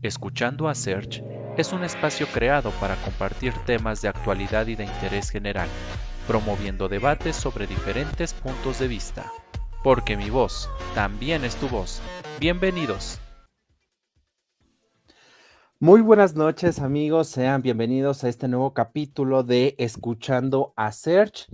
Escuchando a Search es un espacio creado para compartir temas de actualidad y de interés general, promoviendo debates sobre diferentes puntos de vista. Porque mi voz también es tu voz. Bienvenidos. Muy buenas noches amigos, sean bienvenidos a este nuevo capítulo de Escuchando a Search.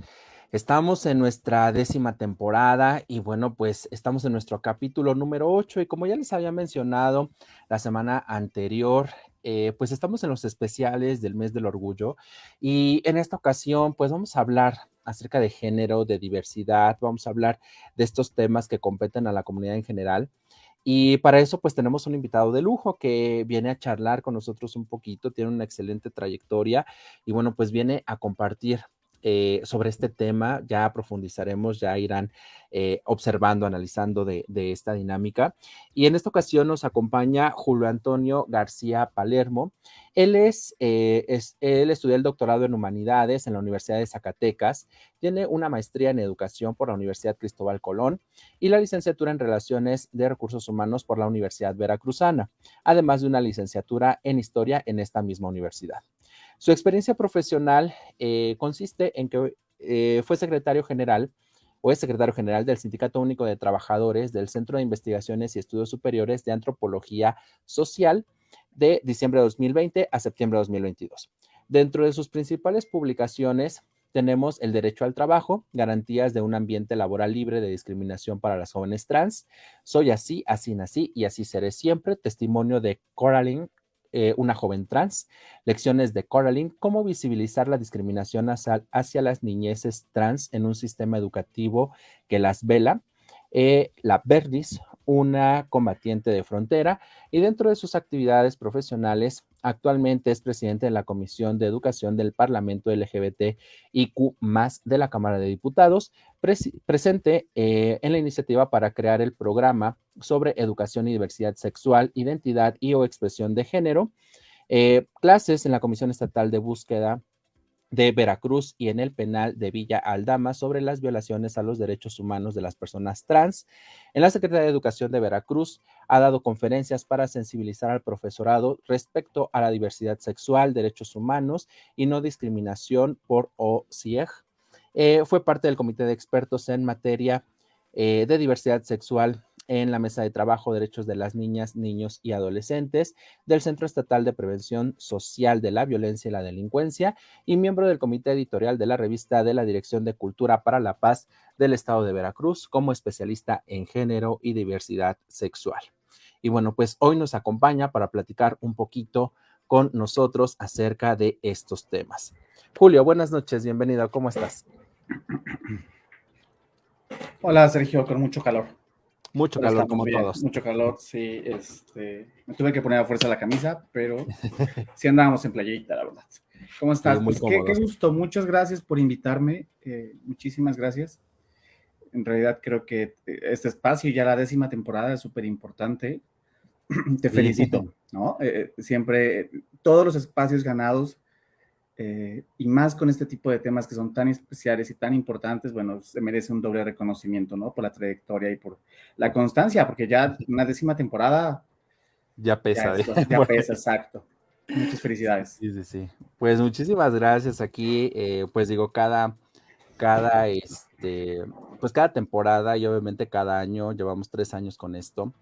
Estamos en nuestra décima temporada y bueno, pues estamos en nuestro capítulo número 8 y como ya les había mencionado la semana anterior, eh, pues estamos en los especiales del mes del orgullo y en esta ocasión pues vamos a hablar acerca de género, de diversidad, vamos a hablar de estos temas que competen a la comunidad en general. Y para eso, pues tenemos un invitado de lujo que viene a charlar con nosotros un poquito, tiene una excelente trayectoria y bueno, pues viene a compartir eh, sobre este tema, ya profundizaremos, ya irán eh, observando, analizando de, esta dinámica. Y en esta ocasión nos acompaña Julio Antonio García Palermo. Él es, eh, es, él estudió el doctorado en humanidades en la Universidad de Zacatecas, tiene una maestría en educación por la Universidad Cristóbal Colón y la licenciatura en relaciones de recursos humanos por la Universidad Veracruzana, además de una licenciatura en historia en esta misma universidad. Su experiencia profesional eh, consiste en que eh, fue secretario general o es secretario general del Sindicato Único de Trabajadores del Centro de Investigaciones y Estudios Superiores de Antropología Social de diciembre de 2020 a septiembre de 2022. Dentro de sus principales publicaciones tenemos el derecho al trabajo, garantías de un ambiente laboral libre de discriminación para las jóvenes trans, soy así, así nací y así seré siempre, testimonio de Coraline eh, una joven trans, lecciones de Coraline, cómo visibilizar la discriminación hacia, las niñeces trans en un sistema educativo que las vela, eh, la Verdis, una combatiente de frontera, y dentro de sus actividades profesionales, actualmente es presidente de la Comisión de Educación del Parlamento LGBT IQ de la Cámara de Diputados, presente eh, en la iniciativa para crear el programa sobre educación y diversidad sexual, identidad y o expresión de género, eh, clases en la Comisión Estatal de Búsqueda de Veracruz y en el penal de Villa Aldama sobre las violaciones a los derechos humanos de las personas trans. En la Secretaría de Educación de Veracruz ha dado conferencias para sensibilizar al profesorado respecto a la diversidad sexual, derechos humanos y no discriminación por OCIEG. Eh, fue parte del comité de expertos en materia eh, de diversidad sexual en la mesa de trabajo Derechos de las Niñas, Niños y Adolescentes del Centro Estatal de Prevención Social de la Violencia y la Delincuencia y miembro del comité editorial de la revista de la Dirección de Cultura para la Paz del Estado de Veracruz como especialista en género y diversidad sexual. Y bueno, pues hoy nos acompaña para platicar un poquito con nosotros acerca de estos temas. Julio, buenas noches, bienvenido, ¿cómo estás? Hola Sergio, con mucho calor. Mucho calor, como todos. Mucho calor, sí. Este, me tuve que poner a fuerza la camisa, pero sí andábamos en playita, la verdad. ¿Cómo estás? Pues qué, gusto, muchas gracias por invitarme. Eh, muchísimas gracias. En realidad creo que eh, este espacio, ya la décima temporada, es súper importante. Te felicito, ¿no? Eh, siempre, todos los espacios ganados eh, y más con este tipo de temas que son tan especiales y tan importantes, bueno, se merece un doble reconocimiento, ¿no? Por la trayectoria y por la constancia, porque ya una décima temporada... Ya pesa. Ya, pesa, exacto. Muchas felicidades. Sí, sí, sí. Pues muchísimas gracias aquí, eh, pues digo, cada, cada, este, pues cada temporada y obviamente cada año, llevamos tres años con esto,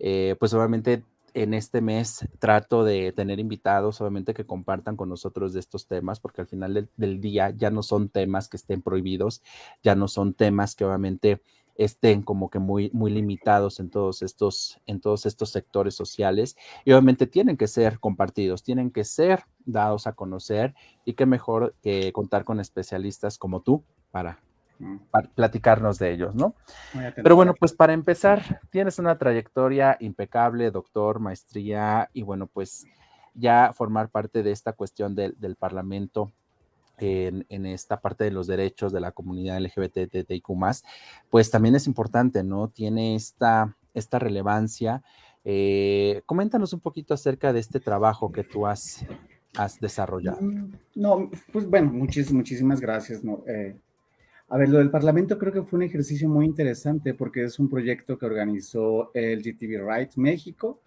eh, pues obviamente en este mes trato de tener invitados, obviamente, que compartan con nosotros de estos temas, porque al final del, día ya no son temas que estén prohibidos, ya no son temas que obviamente estén como que muy, muy limitados en todos estos, en todos estos sectores sociales. Y obviamente tienen que ser compartidos, tienen que ser dados a conocer y qué mejor que contar con especialistas como tú para para platicarnos de ellos, ¿no? Pero bueno, pues para empezar, tienes una trayectoria impecable, doctor, maestría, y bueno, pues ya formar parte de esta cuestión del, Parlamento en, esta parte de los derechos de la comunidad LGBTIQ, pues también es importante, ¿no? Tiene esta, esta relevancia. Eh, coméntanos un poquito acerca de este trabajo que tú has, has desarrollado. Mm, no, pues bueno, muchísimas gracias, ¿no? Eh, A ver, lo del Parlamento creo que fue un ejercicio muy interesante porque es un proyecto que organizó el GTV Rights México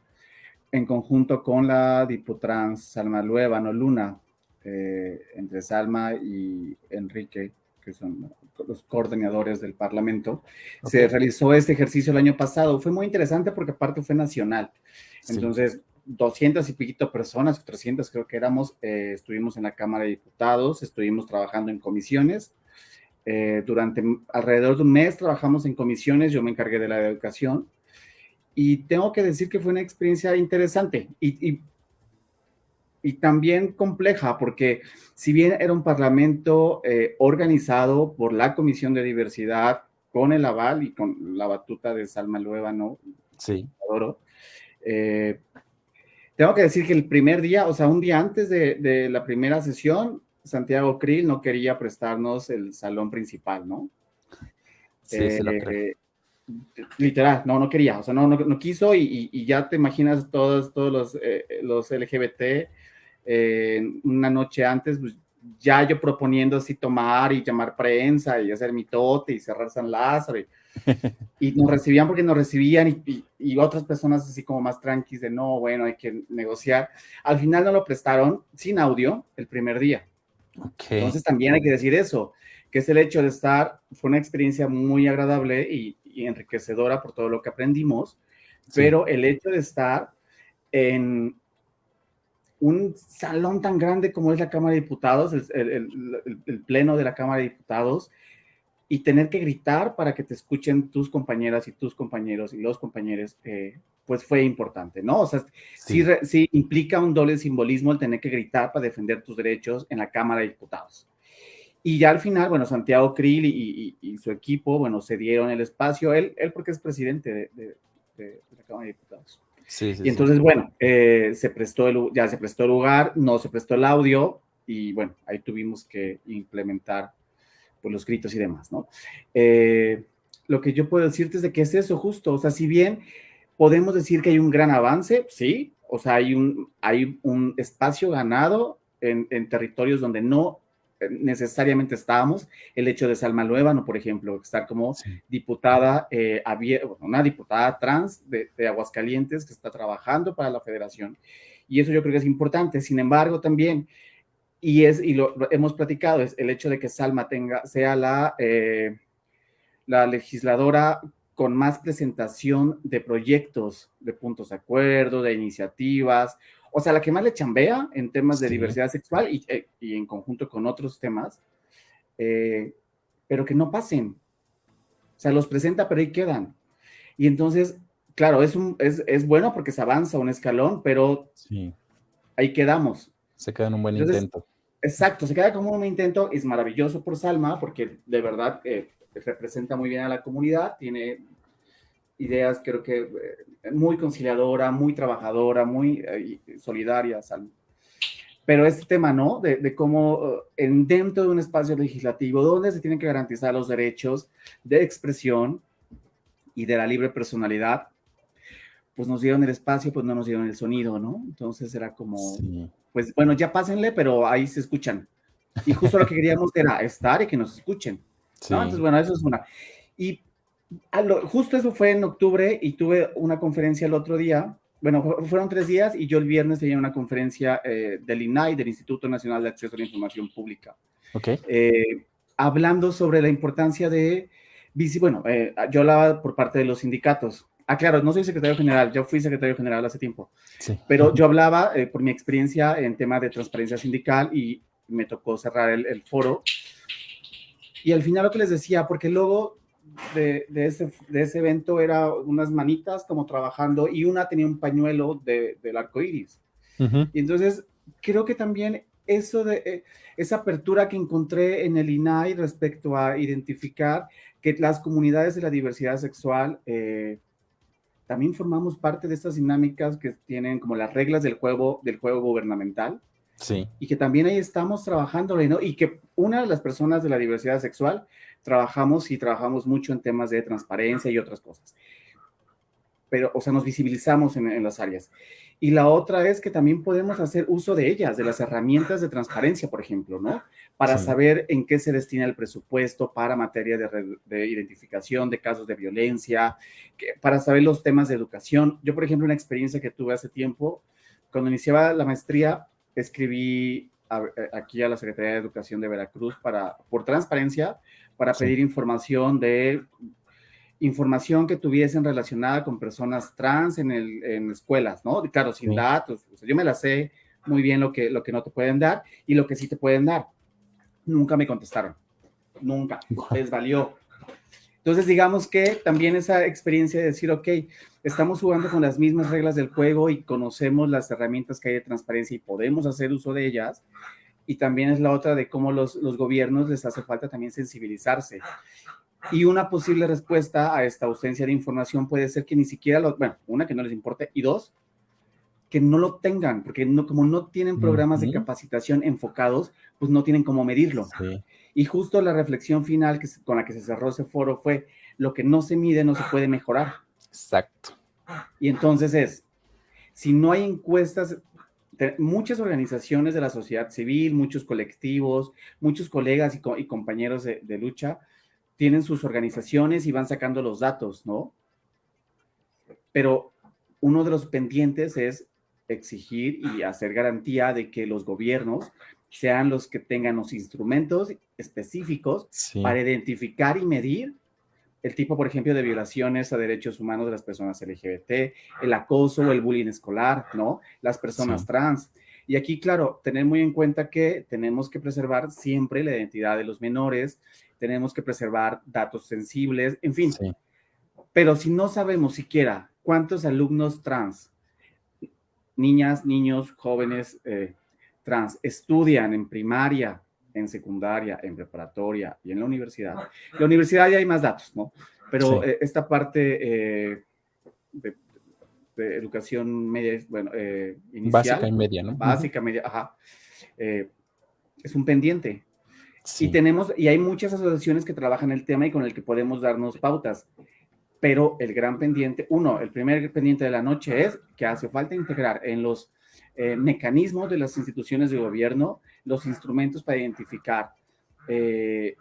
en conjunto con la Diputrans Salma Luevano Luna, eh, entre Salma y Enrique, que son los coordinadores del Parlamento. Se realizó este ejercicio el año pasado. Fue muy interesante porque aparte fue nacional. Entonces, 200 y piquito personas, 300 creo que éramos, eh, estuvimos en la Cámara de Diputados, estuvimos trabajando en comisiones eh, durante alrededor de un mes trabajamos en comisiones, yo me encargué de la educación y tengo que decir que fue una experiencia interesante y, y, también compleja, porque si bien era un parlamento eh, organizado por la Comisión de Diversidad, con el aval y con la batuta de Salma ¿no? sí. adoro, eh, tengo que decir que el primer día, o sea, un día antes de, de la primera sesión, Santiago Krill no quería prestarnos el salón principal, ¿no? Sí, lo eh, Literal, no, no quería, o sea, no, no, quiso y, ya te imaginas todos, todos los, eh, los LGBT eh, una noche antes, pues ya yo proponiendo así tomar y llamar prensa y hacer mitote y cerrar San Lázaro. Y, nos recibían porque nos recibían y, y, otras personas así como más tranquilas de no, bueno, hay que negociar. Al final no lo prestaron sin audio el primer día. Entonces también hay que decir eso, que es el hecho de estar, fue una experiencia muy agradable y, enriquecedora por todo lo que aprendimos, pero el hecho de estar en un salón tan grande como es la Cámara de Diputados, el, pleno de la Cámara de Diputados, y tener que gritar para que te escuchen tus compañeras y tus compañeros y los compañeros, eh, pues fue importante, ¿no? O sea, sí. Sí, implica un doble simbolismo el tener que gritar para defender tus derechos en la Cámara de Diputados. Y ya al final, bueno, Santiago Krill y, su equipo, bueno, se dieron el espacio, él, él porque es presidente de, la Cámara de Diputados. Sí, sí, y entonces, bueno, eh, se prestó el, ya se prestó el lugar, no se prestó el audio y bueno, ahí tuvimos que implementar pues, los gritos y demás, ¿no? Eh, lo que yo puedo decirte es de que es eso justo, o sea, si bien podemos decir que hay un gran avance, sí, o sea, hay un, hay un espacio ganado en, territorios donde no necesariamente estábamos, el hecho de Salma Luevano, por ejemplo, estar como diputada, eh, una diputada trans de, Aguascalientes que está trabajando para la federación, y eso yo creo que es importante, sin embargo, también, y es, y lo, hemos platicado, es el hecho de que Salma tenga, sea la, eh, la legisladora con más presentación de proyectos, de puntos de acuerdo, de iniciativas, o sea, la que más le chambea en temas de diversidad sexual eh, y, en conjunto con otros temas, eh, pero que no pasen. O sea, los presenta, pero ahí quedan. Y entonces, claro, es, un, es, bueno porque se avanza un escalón, pero ahí quedamos. Se queda en un buen intento. Exacto, se queda como un intento, es maravilloso por Salma, porque de verdad eh, representa muy bien a la comunidad, tiene ideas creo que eh, muy conciliadora, muy trabajadora, muy eh, solidaria. Pero este tema, ¿no? De, cómo uh, en, dentro de un espacio legislativo donde se tienen que garantizar los derechos de expresión y de la libre personalidad, pues nos dieron el espacio, pues no nos dieron el sonido, ¿no? Entonces era como, pues bueno, ya pásenle, pero ahí se escuchan. Y justo lo que queríamos era estar y que nos escuchen. Entonces, bueno, eso es una. Y justo eso fue en octubre y tuve una conferencia el otro día. Bueno, fueron tres días y yo el viernes tenía una conferencia eh, del INAI, del Instituto Nacional de Acceso a la Información Pública. Ok. Eh, hablando sobre la importancia de, bueno, eh, yo hablaba por parte de los sindicatos. Ah, claro, no soy secretario general, yo fui secretario general hace tiempo, sí. pero yo hablaba por mi experiencia en tema de transparencia sindical y me tocó cerrar el, el foro y al final lo que les decía, porque luego de, de, ese, de ese evento era unas manitas como trabajando y una tenía un pañuelo de, del arco iris. Y entonces creo que también eso de eh, esa apertura que encontré en el INAI respecto a identificar que las comunidades de la diversidad sexual eh, también formamos parte de estas dinámicas que tienen como las reglas del juego, del juego gubernamental Sí. Y que también ahí estamos trabajando, ¿no? Y que una de las personas de la diversidad sexual trabajamos y trabajamos mucho en temas de transparencia y otras cosas. Pero, o sea, nos visibilizamos en, en las áreas. Y la otra es que también podemos hacer uso de ellas, de las herramientas de transparencia, por ejemplo, ¿no? para saber en qué se destina el presupuesto para materia de, identificación de casos de violencia, para saber los temas de educación. Yo, por ejemplo, una experiencia que tuve hace tiempo, cuando iniciaba la maestría, escribí aquí a la Secretaría de Educación de Veracruz para, por transparencia, para pedir información de información que tuviesen relacionada con personas trans en, el, en escuelas, ¿no? Claro, sin datos. yo me la sé muy bien lo que, lo que no te pueden dar y lo que sí te pueden dar. Nunca me contestaron. Nunca. Les valió. Entonces, digamos que también esa experiencia de decir, ok, estamos jugando con las mismas reglas del juego y conocemos las herramientas que hay de transparencia y podemos hacer uso de ellas. Y también es la otra de cómo los, los gobiernos les hace falta también sensibilizarse. Y una posible respuesta a esta ausencia de información puede ser que ni siquiera, lo, bueno, una, que no les importe, y dos, que no lo tengan, porque no, como no tienen programas de capacitación enfocados, pues no tienen cómo medirlo. Y justo la reflexión final que, con la que se cerró ese foro fue, lo que no se mide no se puede mejorar. Exacto. Y entonces es, si no hay encuestas, muchas organizaciones de la sociedad civil, muchos colectivos, muchos colegas y, compañeros de, de lucha, tienen sus organizaciones y van sacando los datos, ¿no? Pero uno de los pendientes es exigir y hacer garantía de que los gobiernos sean los que tengan los instrumentos específicos para identificar y medir el tipo, por ejemplo, de violaciones a derechos humanos de las personas LGBT, el acoso o el bullying escolar, ¿no? Las personas trans. Y aquí, claro, tener muy en cuenta que tenemos que preservar siempre la identidad de los menores, tenemos que preservar datos sensibles, en fin. Pero si no sabemos siquiera cuántos alumnos trans, niñas, niños, jóvenes eh, trans estudian en primaria, en secundaria, en preparatoria y en la universidad, la universidad ya hay más datos, ¿no? Pero eh, esta parte eh, de, educación media, bueno, inicial. Básica y media, ¿no? Básica, media, ajá. es un pendiente. Y tenemos, y hay muchas asociaciones que trabajan el tema y con el que podemos darnos pautas. Pero el gran pendiente, uno, el primer pendiente de la noche es que hace falta integrar en los eh, mecanismos de las instituciones de gobierno los instrumentos para identificar eh,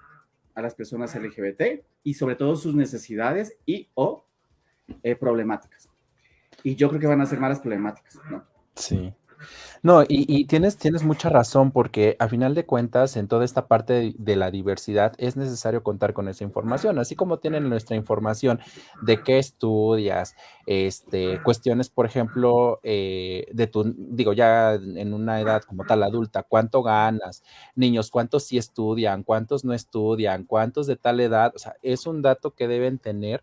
a las personas LGBT y sobre todo sus necesidades y o eh, problemáticas. Y yo creo que van a ser malas problemáticas, ¿no? Sí. No, y, tienes, tienes mucha razón porque a final de cuentas en toda esta parte de, la diversidad es necesario contar con esa información, así como tienen nuestra información de qué estudias, este, cuestiones, por ejemplo, eh, de tu, digo, ya en una edad como tal adulta, cuánto ganas, niños, cuántos sí estudian, cuántos no estudian, cuántos de tal edad, o sea, es un dato que deben tener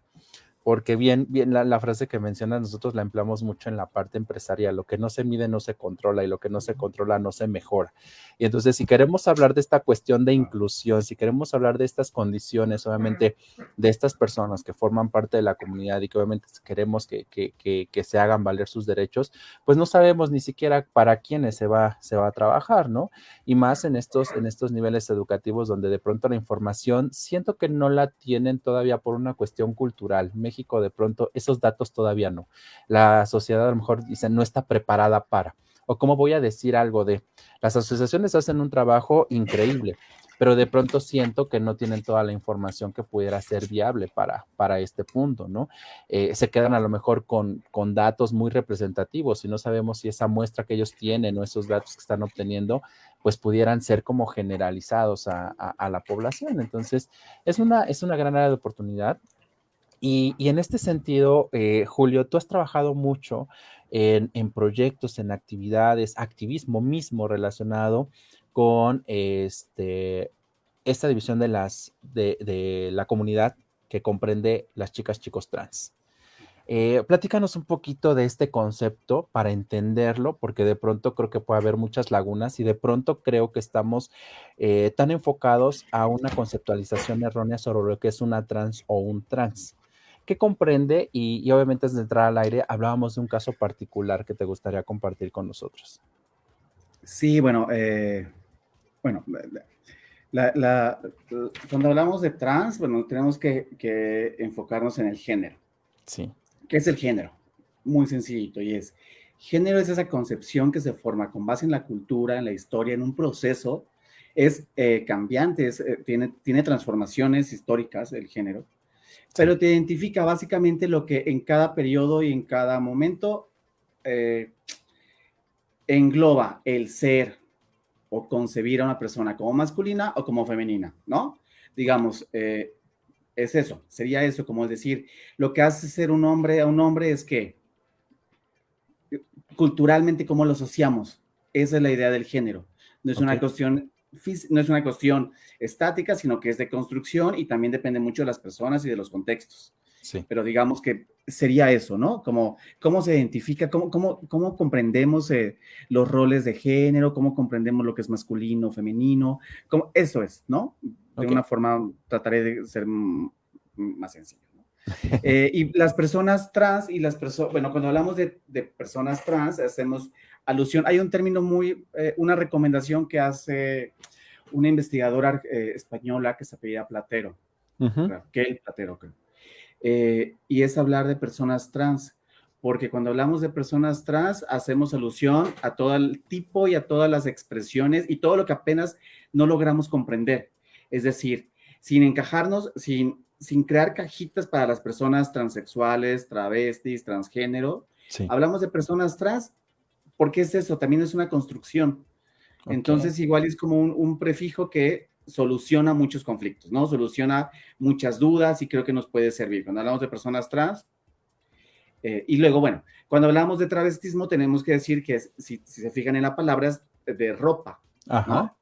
porque bien, bien la, frase que mencionas nosotros la empleamos mucho en la parte empresarial, lo que no se mide no se controla y lo que no se controla no se mejora. Y entonces si queremos hablar de esta cuestión de inclusión, si queremos hablar de estas condiciones, obviamente de estas personas que forman parte de la comunidad y que obviamente queremos que, que, que, se hagan valer sus derechos, pues no sabemos ni siquiera para quiénes se va, se va a trabajar, ¿no? Y más en estos, en estos niveles educativos donde de pronto la información siento que no la tienen todavía por una cuestión cultural. México de pronto esos datos todavía no. La sociedad a lo mejor dice no está preparada para. O cómo voy a decir algo de, las asociaciones hacen un trabajo increíble, pero de pronto siento que no tienen toda la información que pudiera ser viable para, para este punto, ¿no? Eh, se quedan a lo mejor con, con datos muy representativos y no sabemos si esa muestra que ellos tienen o esos datos que están obteniendo, pues pudieran ser como generalizados a, a la población. Entonces, es una, es una gran área de oportunidad. Y, en este sentido, eh, Julio, tú has trabajado mucho en, proyectos, en actividades, activismo mismo relacionado con este, esta división de, las, de, la comunidad que comprende las chicas, chicos trans. Eh, platícanos un poquito de este concepto para entenderlo, porque de pronto creo que puede haber muchas lagunas y de pronto creo que estamos eh, tan enfocados a una conceptualización errónea sobre lo que es una trans o un trans. ¿Qué comprende? Y, obviamente antes de entrar al aire hablábamos de un caso particular que te gustaría compartir con nosotros. Sí, bueno, eh, bueno, cuando hablamos de trans, bueno, tenemos que, enfocarnos en el género. Sí. ¿Qué es el género? Muy sencillito, y es, género es esa concepción que se forma con base en la cultura, en la historia, en un proceso es eh, cambiante, eh, tiene, tiene transformaciones históricas el género, pero te identifica básicamente lo que en cada periodo y en cada momento eh, engloba el ser o concebir a una persona como masculina o como femenina, ¿no? Digamos, es eso, sería eso, como decir, lo que hace ser un hombre a un hombre es que culturalmente cómo lo asociamos, esa es la idea del género. No es una cuestión no es una cuestión estática, sino que es de construcción y también depende mucho de las personas y de los contextos. Sí. Pero digamos que sería eso, ¿no? Como cómo se identifica, cómo, cómo, cómo comprendemos eh, los roles de género, cómo comprendemos lo que es masculino, femenino, cómo, eso es, ¿no? De una forma trataré de ser más sencillo. Eh, y las personas trans y las personas, bueno, cuando hablamos de, de, personas trans, hacemos alusión, hay un término muy, eh, una recomendación que hace una investigadora eh, española que se apellida Platero, que el Platero, creo. y es hablar de personas trans, porque cuando hablamos de personas trans hacemos alusión a todo el tipo y a todas las expresiones y todo lo que apenas no logramos comprender. Es decir, sin encajarnos, sin sin crear cajitas para las personas transexuales, travestis, transgénero. Hablamos de personas trans, porque es eso, también es una construcción. Entonces, igual es como un, prefijo que soluciona muchos conflictos, ¿no? Soluciona muchas dudas y creo que nos puede servir. Cuando hablamos de personas trans, eh, y luego, bueno, cuando hablamos de travestismo, tenemos que decir que, si, se fijan en la palabra, es de ropa. Ajá.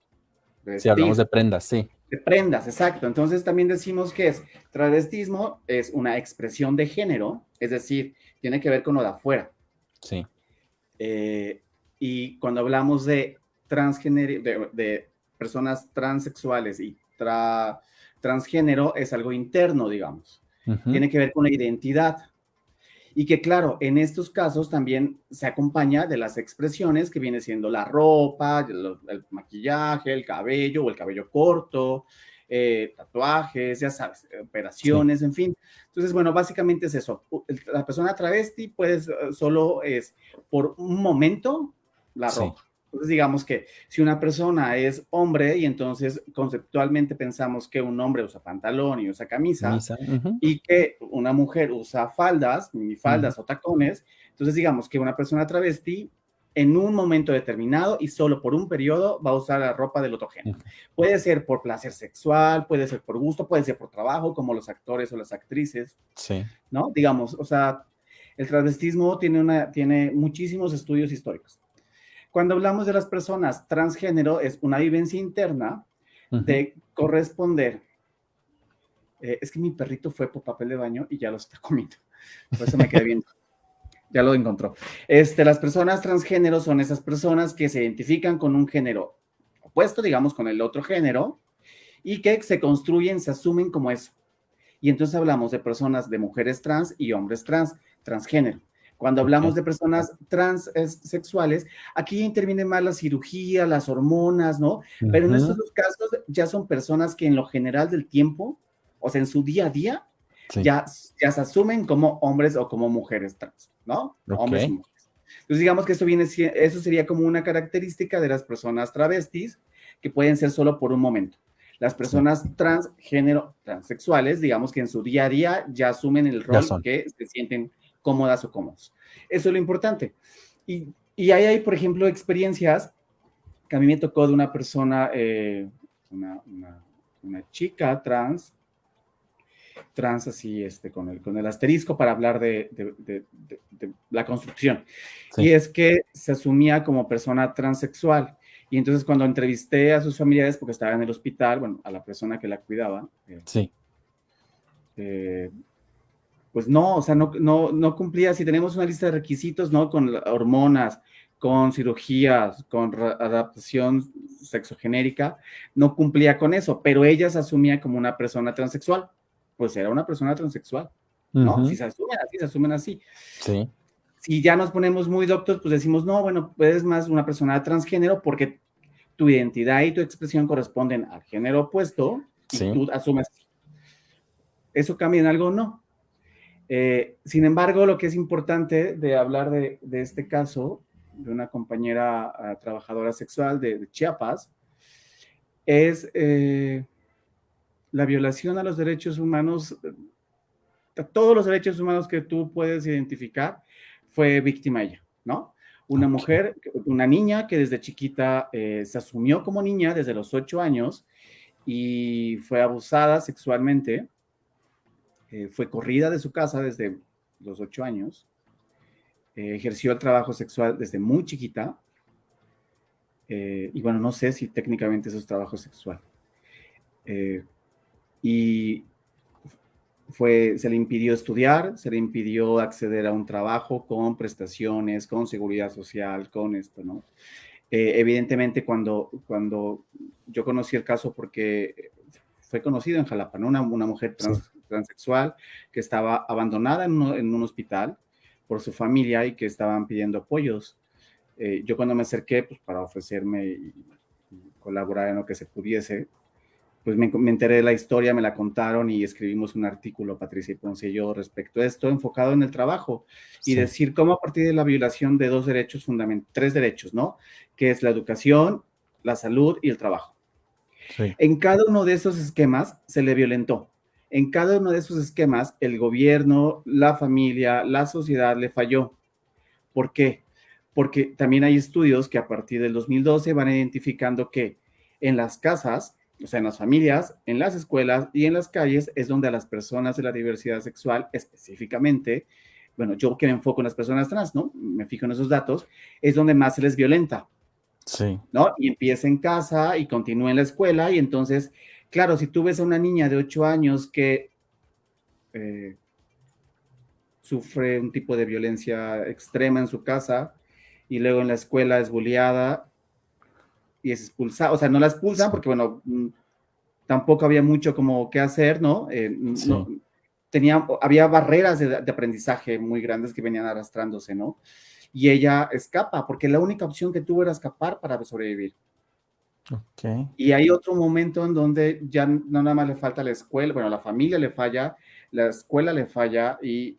Si hablamos de prendas, sí. De prendas, exacto. Entonces también decimos que es travestismo, es una expresión de género, es decir, tiene que ver con lo de afuera. Sí. Eh, y cuando hablamos de transgénero, de, personas transexuales y transgénero, es algo interno, digamos. Tiene que ver con la identidad. Y que claro, en estos casos también se acompaña de las expresiones que viene siendo la ropa, el, maquillaje, el cabello o el cabello corto, eh, tatuajes, ya sabes, operaciones, en fin. Entonces, bueno, básicamente es eso. La persona travesti, pues solo es por un momento la ropa. Entonces, digamos que si una persona es hombre y entonces conceptualmente pensamos que un hombre usa pantalón y usa camisa, y que una mujer usa faldas, minifaldas o tacones, entonces digamos que una persona travesti en un momento determinado y solo por un periodo va a usar la ropa del otro género. Puede ser por placer sexual, puede ser por gusto, puede ser por trabajo, como los actores o las actrices. Sí. ¿No? Digamos, o sea, el travestismo tiene, una, tiene muchísimos estudios históricos. Cuando hablamos de las personas transgénero, es una vivencia interna de corresponder. Eh, es que mi perrito fue por papel de baño y ya lo está comiendo. Por eso me quedé viendo. Ya lo encontró. Este, las personas transgénero son esas personas que se identifican con un género opuesto, digamos, con el otro género, y que se construyen, se asumen como eso. Y entonces hablamos de personas, de mujeres trans y hombres trans, transgénero. Cuando hablamos de personas transexuales, aquí interviene más la cirugía, las hormonas, ¿no? Pero en estos dos casos ya son personas que en lo general del tiempo, o sea, en su día a día, ya, ya se asumen como hombres o como mujeres trans, ¿no? Hombres y mujeres. Entonces, digamos que eso, viene, eso sería como una característica de las personas travestis que pueden ser solo por un momento. Las personas transgénero, transexuales, digamos que en su día a día ya asumen el rol que se sienten cómodas o cómodos. Eso es lo importante. Y, y ahí hay, por ejemplo, experiencias que a mí me tocó de una persona, eh, una, una, chica trans, trans así, este, con el, con el asterisco para hablar de, de, de, la construcción. Y es que se asumía como persona transexual. Y entonces cuando entrevisté a sus familiares, porque estaba en el hospital, bueno, a la persona que la cuidaba, eh, sí. Eh, pues no, o sea, no, no, no cumplía, si tenemos una lista de requisitos, ¿no? Con hormonas, con cirugías, con adaptación sexogenérica, no cumplía con eso, pero ella se asumía como una persona transexual, pues era una persona transexual, ¿no? Si se asumen así, se asumen así. Sí. Si ya nos ponemos muy doctos, pues decimos, no, bueno, eres más una persona transgénero porque tu identidad y tu expresión corresponden al género opuesto y tú asumes. ¿Eso cambia en algo? No. Eh, sin embargo, lo que es importante de hablar de, este caso, de una compañera ah, trabajadora sexual de, Chiapas, es eh, la violación a los derechos humanos, a todos los derechos humanos que tú puedes identificar, fue víctima ella, ¿no? Una mujer, una niña que desde chiquita eh, se asumió como niña desde los ocho años y fue abusada sexualmente, eh, fue corrida de su casa desde los ocho años, eh, ejerció el trabajo sexual desde muy chiquita, y bueno, no sé si técnicamente eso es trabajo sexual. Y fue, se le impidió estudiar, se le impidió acceder a un trabajo con prestaciones, con seguridad social, con esto, ¿no? Eh, evidentemente, cuando, cuando yo conocí el caso, porque fue conocido en Jalapa, ¿no? Una, una mujer transexual que estaba abandonada en un, en un, hospital por su familia y que estaban pidiendo apoyos. Eh, yo cuando me acerqué, pues para ofrecerme y, y colaborar en lo que se pudiese, pues me, enteré de la historia, me la contaron y escribimos un artículo, Patricia y Ponce y yo, respecto a esto, enfocado en el trabajo y decir cómo a partir de la violación de dos derechos fundamentales, tres derechos, ¿no? Que es la educación, la salud y el trabajo. En cada uno de esos esquemas se le violentó. En cada uno de esos esquemas, el gobierno, la familia, la sociedad le falló. ¿Por qué? Porque también hay estudios que a partir del 2012 van identificando que en las casas o sea, en las familias, en las escuelas y en las calles es donde a las personas de la diversidad sexual específicamente, bueno, yo que me enfoco en las personas trans, ¿no? Me fijo en esos datos, es donde más se les violenta. Sí. ¿No? Y empieza en casa y continúa en la escuela y entonces, claro, si tú ves a una niña de 8 años que eh, sufre un tipo de violencia extrema en su casa y luego en la escuela es bulliada y es expulsada, o sea, no la expulsan porque, bueno, mm, tampoco había mucho como que hacer, ¿no? Eh, tenía, había barreras de, aprendizaje muy grandes que venían arrastrándose, ¿no? Y ella escapa, porque la única opción que tuvo era escapar para sobrevivir. Okay. Y hay otro momento en donde ya no nada más le falta la escuela, bueno, la familia le falla, la escuela le falla y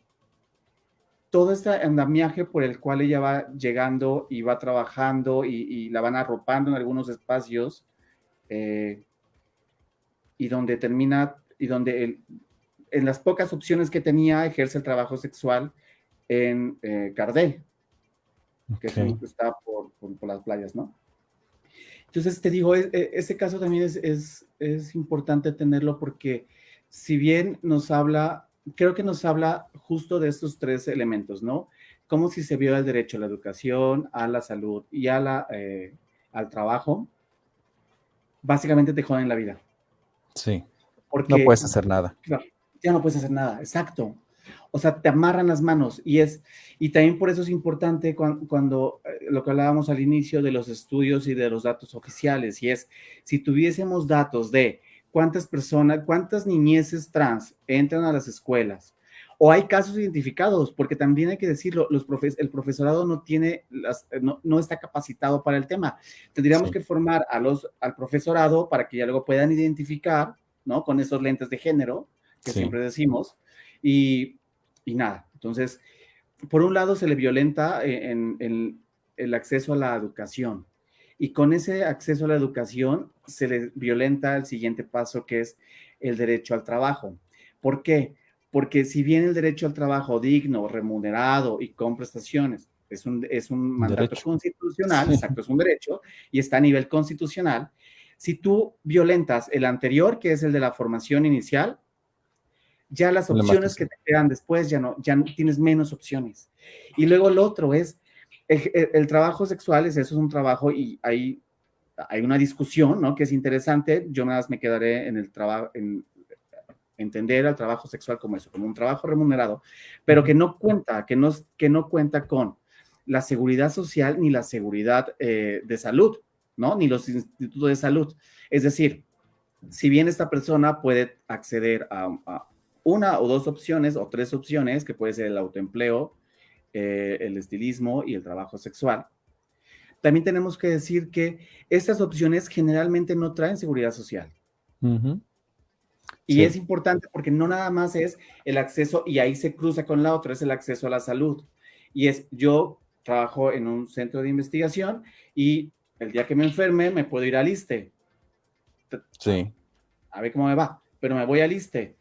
todo este andamiaje por el cual ella va llegando y va trabajando y, la van arropando en algunos espacios eh, y donde termina y donde en las pocas opciones que tenía ejerce el trabajo sexual en eh, Cardel, que está por, las playas, ¿no? Entonces te digo, e, e, ese caso también es, es, es importante tenerlo porque si bien nos habla creo que nos habla justo de estos tres elementos, ¿no? Como si se viola el derecho a la educación, a la salud y a la, eh, al trabajo, básicamente te joden la vida. Sí. Porque, no puedes hacer nada. ya no puedes hacer nada, exacto. O sea, te amarran las manos y es, y también por eso es importante cuando, cuando, eh, lo que hablábamos al inicio de los estudios y de los datos oficiales, y es, si tuviésemos datos de cuántas personas, cuántas niñeces trans entran a las escuelas. O hay casos identificados, porque también hay que decirlo, los el profesorado no tiene, las, no, está capacitado para el tema. Tendríamos que formar a los, al profesorado para que ya luego puedan identificar, ¿no? Con esos lentes de género que siempre decimos. Y, y, nada, entonces, por un lado se le violenta en el acceso a la educación, y con ese acceso a la educación se le violenta el siguiente paso que es el derecho al trabajo. ¿Por qué? Porque si bien el derecho al trabajo digno, remunerado y con prestaciones es un, es un mandato constitucional, exacto, es un derecho y está a nivel constitucional, si tú violentas el anterior, que es el de la formación inicial, ya las opciones que te quedan después ya no, ya tienes menos opciones. Y luego el otro es el, trabajo sexual es eso, es un trabajo y hay, hay una discusión, ¿no? Que es interesante. Yo nada más me quedaré en el trabajo, en entender al trabajo sexual como eso, como un trabajo remunerado, pero que no cuenta, que no, que no cuenta con la seguridad social ni la seguridad eh, de salud, ¿no? Ni los institutos de salud. Es decir, si bien esta persona puede acceder a, a una o dos opciones o tres opciones, que puede ser el autoempleo, eh, el estilismo y el trabajo sexual. También tenemos que decir que estas opciones generalmente no traen seguridad social. Y es importante porque no nada más es el acceso, y ahí se cruza con la otra, es el acceso a la salud. Y es, yo trabajo en un centro de investigación y el día que me enferme me puedo ir al ISTE. Sí. A ver cómo me va, pero me voy al ISTE.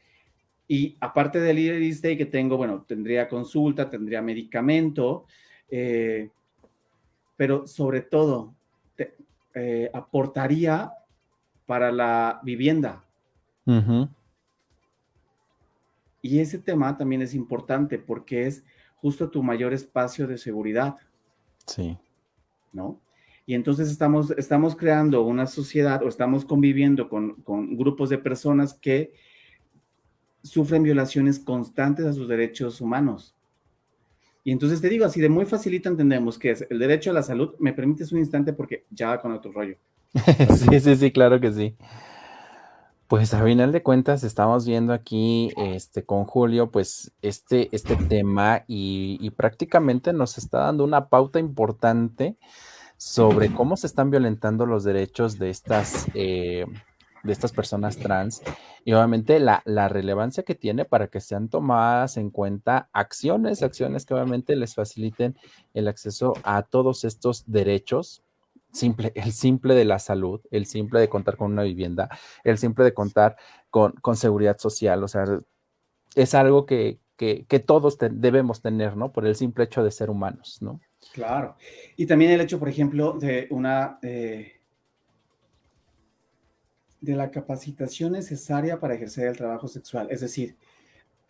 Y aparte del ISTE que tengo, bueno, tendría consulta, tendría medicamento, eh, pero sobre todo eh, aportaría para la vivienda. Y ese tema también es importante porque es justo tu mayor espacio de seguridad. Sí. ¿No? Y entonces estamos, estamos creando una sociedad o estamos conviviendo con, con grupos de personas que sufren violaciones constantes a sus derechos humanos. Y entonces te digo, así de muy facilito entendemos que es el derecho a la salud. Me permites un instante porque ya va con otro rollo. sí, sí, sí, claro que sí. Pues a final de cuentas estamos viendo aquí este, con Julio, pues este, este tema y, prácticamente nos está dando una pauta importante sobre cómo se están violentando los derechos de estas, eh, de estas personas trans y obviamente la, la, relevancia que tiene para que sean tomadas en cuenta acciones, acciones que obviamente les faciliten el acceso a todos estos derechos simple, el simple de la salud, el simple de contar con una vivienda, el simple de contar con, con seguridad social, o sea, es algo que, que, todos debemos tener, ¿no? Por el simple hecho de ser humanos, ¿no? Claro. Y también el hecho, por ejemplo, de una... Eh, de la capacitación necesaria para ejercer el trabajo sexual, es decir,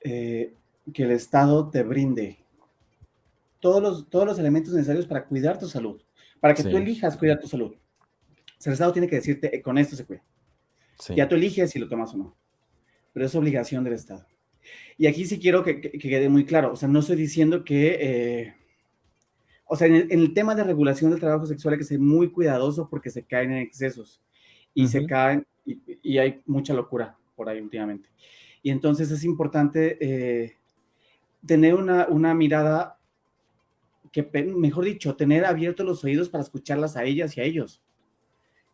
eh, que el Estado te brinde todos los, todos los elementos necesarios para cuidar tu salud para que tú elijas cuidar tu salud. el Estado tiene que decirte, eh, con esto se cuida. Ya tú eliges si lo tomas o no. Pero es obligación del Estado. Y aquí sí quiero que, quede muy claro. O sea, no estoy diciendo que... Eh, o sea, en el, tema de regulación del trabajo sexual hay que ser muy cuidadoso porque se caen en excesos. Y se caen... Y, hay mucha locura por ahí últimamente. Y entonces es importante eh, tener una, una mirada que, mejor dicho, tener abiertos los oídos para escucharlas a ellas y a ellos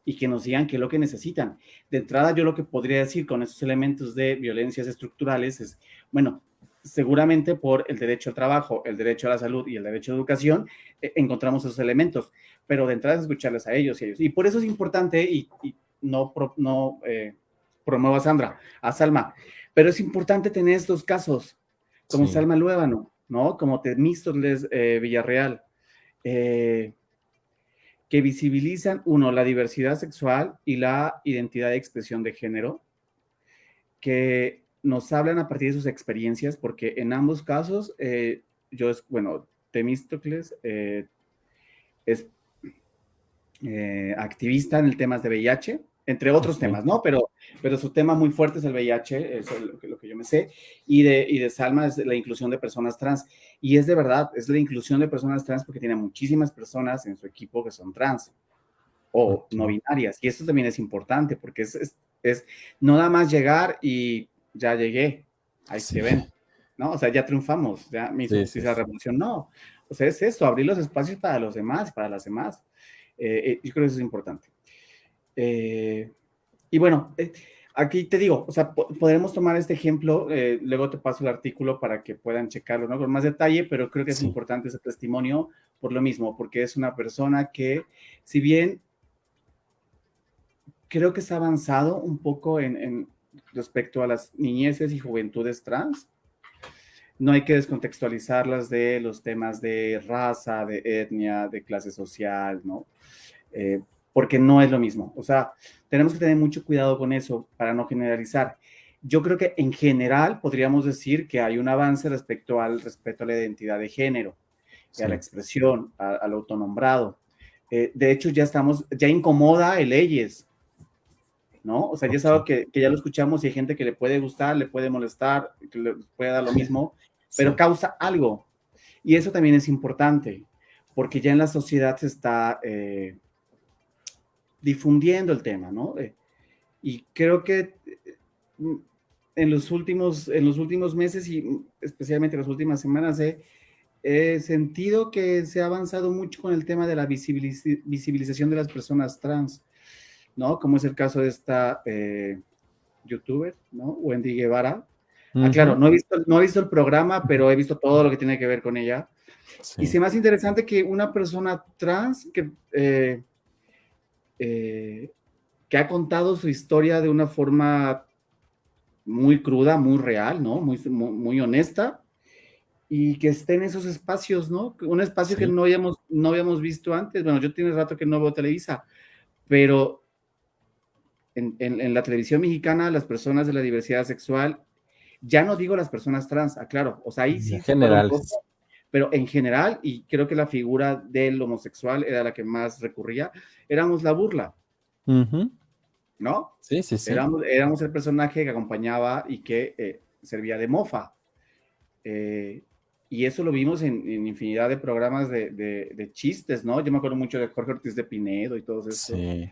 y que nos digan qué es lo que necesitan. De entrada, yo lo que podría decir con esos elementos de violencias estructurales es, bueno, seguramente por el derecho al trabajo, el derecho a la salud y el derecho a educación, eh, encontramos esos elementos, pero de entrada es escucharles a ellos y a ellos. Y por eso es importante, no, no eh, promuevo a Sandra, a Salma, pero es importante tener estos casos, como Salma Luébano, ¿no? Como Temístocles eh, Villarreal, eh, que visibilizan, uno, la diversidad sexual y la identidad de expresión de género, que nos hablan a partir de sus experiencias, porque en ambos casos, eh, yo es, bueno, Temístocles es activista en el tema de VIH, entre otros temas, ¿no? Pero, pero su tema muy fuerte es el VIH, es lo que, lo que yo me sé, y de, y de Salma es la inclusión de personas trans. Y es de verdad, es la inclusión de personas trans porque tiene muchísimas personas en su equipo que son trans o no binarias. Y esto también es importante porque es, es, no nada más llegar y ya llegué, ahí se ven, ¿no? O sea, ya triunfamos, ya mi sí, la revolución, no. O sea, es eso, abrir los espacios para los demás, para las demás. Eh, eh, yo creo que eso es importante. Eh, y bueno, eh, aquí te digo, o sea, podremos tomar este ejemplo, eh, luego te paso el artículo para que puedan checarlo ¿no? con más detalle, pero creo que es importante ese testimonio por lo mismo, porque es una persona que, si bien creo que se ha avanzado un poco en, respecto a las niñeces y juventudes trans, no hay que descontextualizarlas de los temas de raza, de etnia, de clase social, ¿no? Porque no es lo mismo. O sea, tenemos que tener mucho cuidado con eso para no generalizar. Yo creo que en general podríamos decir que hay un avance respecto al respeto a la identidad de género, a la expresión, al autonombrado. Eh, de hecho, ya estamos, ya incomoda el leyes, ¿no? O sea, ya es algo que, ya lo escuchamos y hay gente que le puede gustar, le puede molestar, que le puede dar lo mismo, pero causa algo. Y eso también es importante, porque ya en la sociedad se está eh, difundiendo el tema, ¿no? Eh, y creo que mm, en los últimos, en los últimos meses y especialmente en las últimas semanas he sentido que se ha avanzado mucho con el tema de la visibilización de las personas trans, ¿no? Como es el caso de esta eh, youtuber, ¿no? Wendy Guevara. Ah, claro, no he, visto, no he visto el programa, pero he visto todo lo que tiene que ver con ella. Y se me hace interesante que una persona trans que... Eh, eh, que ha contado su historia de una forma muy cruda, muy real, ¿no? Muy, muy, honesta y que esté en esos espacios, ¿no? Un espacio que no habíamos, no habíamos visto antes. Bueno, yo tiene rato que no veo Televisa, pero en, en, la televisión mexicana las personas de la diversidad sexual, ya no digo las personas trans, aclaro, o sea, ahí sí. En general. Pero en general, y creo que la figura del homosexual era la que más recurría, éramos la burla. ¿no? Sí, sí, sí. Éramos, el personaje que acompañaba y que eh, servía de mofa. Eh, y eso lo vimos en, infinidad de programas de, chistes, ¿no? Yo me acuerdo mucho de Jorge Ortiz de Pinedo y todo eso. Sí.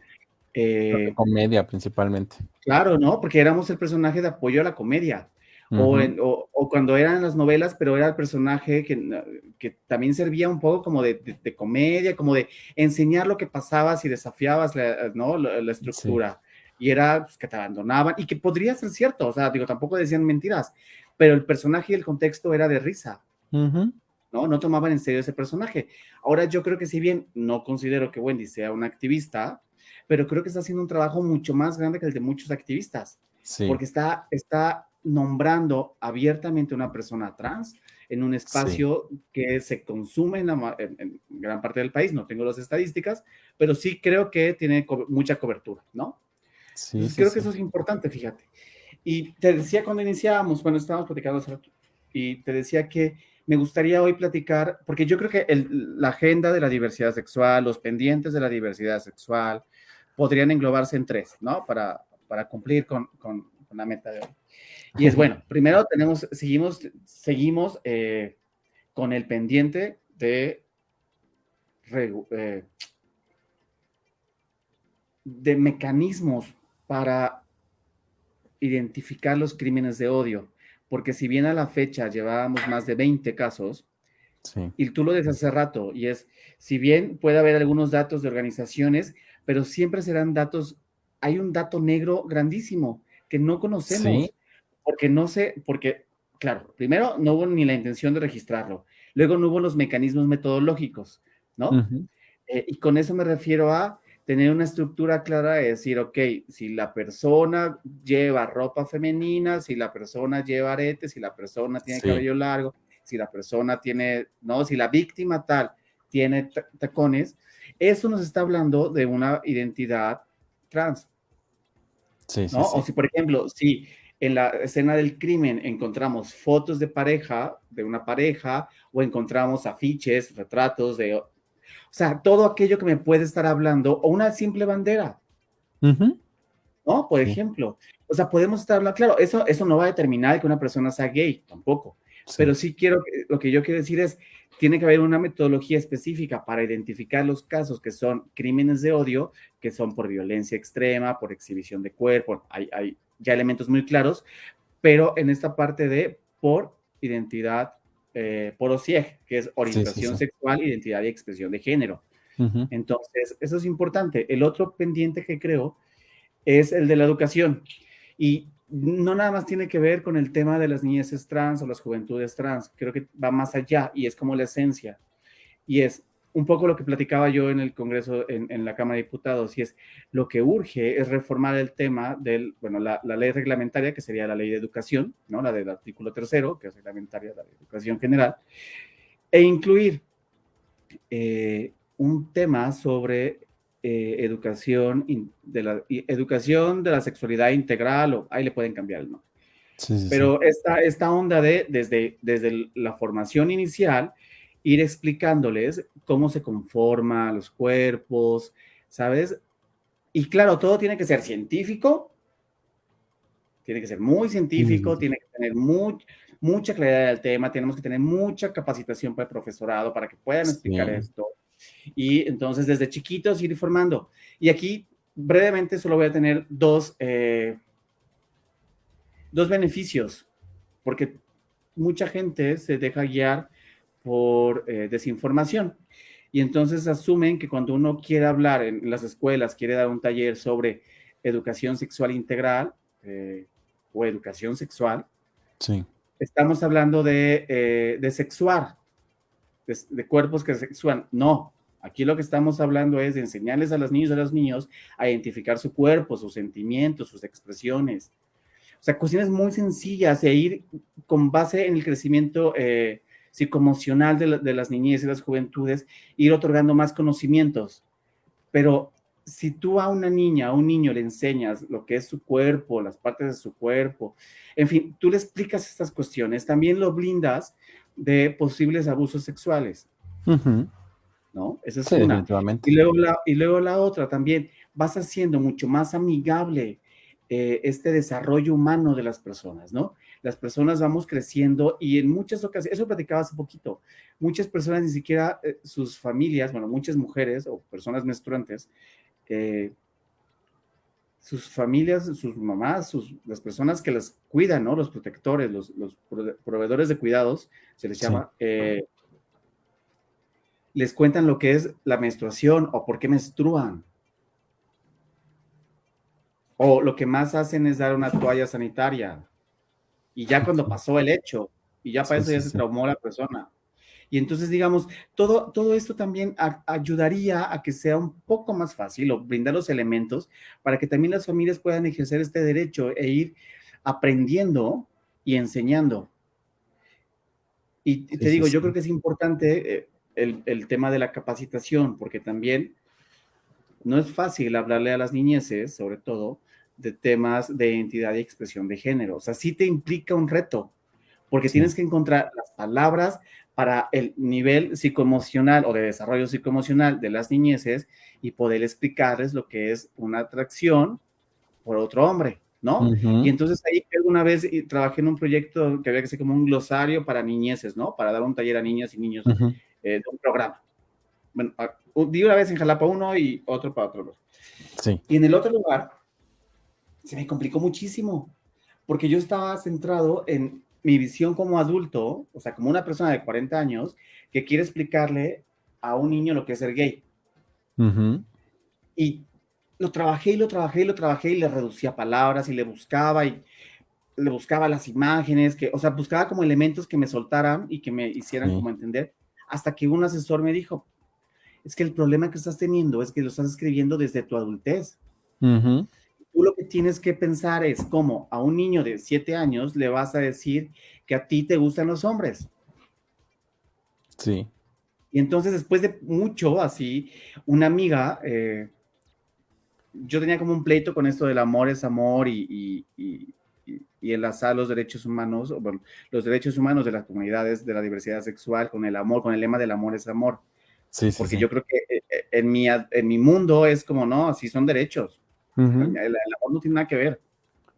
Eh, comedia principalmente. Claro, ¿no? Porque éramos el personaje de apoyo a la comedia. O, cuando eran las novelas, pero era el personaje que, que también servía un poco como de, comedia, como de enseñar lo que pasaba si desafiabas la, ¿no? la, estructura y era pues, que te abandonaban y que podría ser cierto, o sea, digo, tampoco decían mentiras, pero el personaje y el contexto era de risa. ¿no? No tomaban en serio ese personaje. Ahora yo creo que si bien no considero que Wendy sea una activista, pero creo que está haciendo un trabajo mucho más grande que el de muchos activistas, porque está, está nombrando abiertamente a una persona trans en un espacio que se consume en, en, gran parte del país, no tengo las estadísticas, pero sí creo que tiene mucha cobertura, ¿no? Sí, creo que eso es importante, fíjate. Y te decía cuando iniciábamos, bueno, estábamos platicando y te decía que me gustaría hoy platicar, porque yo creo que la agenda de la diversidad sexual, los pendientes de la diversidad sexual, podrían englobarse en tres, ¿no? Para, para cumplir con, con, la meta de hoy. Y es bueno, primero tenemos, seguimos, seguimos eh, con el pendiente de eh, de mecanismos para identificar los crímenes de odio, porque si bien a la fecha llevábamos más de 20 casos, y tú lo dices hace rato, y es, si bien puede haber algunos datos de organizaciones, pero siempre serán datos, hay un dato negro grandísimo que no conocemos, porque no sé, porque, claro, primero no hubo ni la intención de registrarlo, luego no hubo los mecanismos metodológicos, ¿no? Eh, y con eso me refiero a tener una estructura clara de decir, ok, si la persona lleva ropa femenina, si la persona lleva aretes, si la persona tiene cabello largo, si la persona tiene, no, si la víctima tal tiene tacones, eso nos está hablando de una identidad trans. Sí, ¿no? O si, por ejemplo, si en la escena del crimen encontramos fotos de pareja, de una pareja, o encontramos afiches, retratos de o sea, todo aquello que me puede estar hablando, o una simple bandera. ¿No? Por ejemplo. O sea, podemos estar hablando, claro, eso, eso no va a determinar que una persona sea gay, tampoco. Pero sí quiero, lo que yo quiero decir es, tiene que haber una metodología específica para identificar los casos que son crímenes de odio, que son por violencia extrema, por exhibición de cuerpo, hay, hay ya elementos muy claros, pero en esta parte de por identidad eh, por OCIEG, que es orientación sexual, identidad y expresión de género. Entonces, eso es importante. El otro pendiente que creo es el de la educación. Y no nada más tiene que ver con el tema de las niñas trans o las juventudes trans, creo que va más allá y es como la esencia. Y es un poco lo que platicaba yo en el Congreso, en, la Cámara de Diputados, y es lo que urge es reformar el tema del, bueno, la, ley reglamentaria, que sería la ley de educación, ¿no? La del artículo tercero, que es reglamentaria de la educación general, e incluir eh, un tema sobre eh, educación, de la, educación de la sexualidad integral, o ahí le pueden cambiar el nombre. Pero Esta, esta onda de, desde, desde la formación inicial, ir explicándoles cómo se conforman los cuerpos, ¿sabes? Y claro, todo tiene que ser científico, tiene que ser muy científico, tiene que tener mucha claridad del tema, tenemos que tener mucha capacitación para el profesorado para que puedan explicar esto. Y entonces desde chiquitos ir formando. Y aquí brevemente solo voy a tener dos, eh, dos beneficios, porque mucha gente se deja guiar por eh, desinformación. Y entonces asumen que cuando uno quiere hablar en las escuelas, quiere dar un taller sobre educación sexual integral eh, o educación sexual, sí. estamos hablando de, eh, de sexuar, de, cuerpos que sexuan. No, Aquí lo que estamos hablando es de enseñarles a las niñas y a los niños a identificar su cuerpo, sus sentimientos, sus expresiones. O sea, cuestiones muy sencillas e ir con base en el crecimiento eh, psicoemocional de, de, las niñez y las juventudes, ir otorgando más conocimientos. Pero si tú a una niña, a un niño le enseñas lo que es su cuerpo, las partes de su cuerpo, en fin, tú le explicas estas cuestiones, también lo blindas de posibles abusos sexuales. ¿No? Esa es una. Y luego, la, y luego la otra también, vas haciendo mucho más amigable eh, este desarrollo humano de las personas, ¿no? Las personas vamos creciendo y en muchas ocasiones, eso platicaba hace poquito, muchas personas ni siquiera eh, sus familias, bueno, muchas mujeres o personas menstruantes, eh, sus familias, sus mamás, sus, las personas que las cuidan, ¿no? Los protectores, los, proveedores de cuidados, se les llama, eh, les cuentan lo que es la menstruación o por qué menstruan. O lo que más hacen es dar una toalla sanitaria. Y ya cuando pasó el hecho, y ya para eso ya se traumó la persona. Y entonces, digamos, todo, todo esto también ayudaría a que sea un poco más fácil o brindar los elementos para que también las familias puedan ejercer este derecho e ir aprendiendo y enseñando. Y te digo, yo creo que es importante eh, el, el, tema de la capacitación, porque también no es fácil hablarle a las niñeces, sobre todo, de temas de identidad y expresión de género. O sea, sí te implica un reto, porque tienes que encontrar las palabras para el nivel psicoemocional o de desarrollo psicoemocional de las niñeces y poder explicarles lo que es una atracción por otro hombre, ¿no? Y entonces ahí alguna vez trabajé en un proyecto que había que ser como un glosario para niñeces, ¿no? Para dar un taller a niñas y niños eh, de un programa. Bueno, di una vez en Jalapa uno y otro para otro. Sí. Y en el otro lugar se me complicó muchísimo porque yo estaba centrado en mi visión como adulto, o sea, como una persona de 40 años, que quiere explicarle a un niño lo que es ser gay. Y lo trabajé y lo trabajé y lo trabajé y le reducía palabras y le buscaba y le buscaba las imágenes, que, o sea, buscaba como elementos que me soltaran y que me hicieran como entender, hasta que un asesor me dijo, es que el problema que estás teniendo es que lo estás escribiendo desde tu adultez tú lo que tienes que pensar es cómo a un niño de siete años le vas a decir que a ti te gustan los hombres. Sí. Y entonces después de mucho así, una amiga, eh, yo tenía como un pleito con esto del amor es amor y, y, y, y enlazar los derechos humanos, bueno, los derechos humanos de las comunidades de la diversidad sexual con el amor, con el lema del amor es amor. Sí, sí, Porque yo creo que eh, eh, en mi, en mi mundo es como, no, así son derechos el, amor no tiene nada que ver.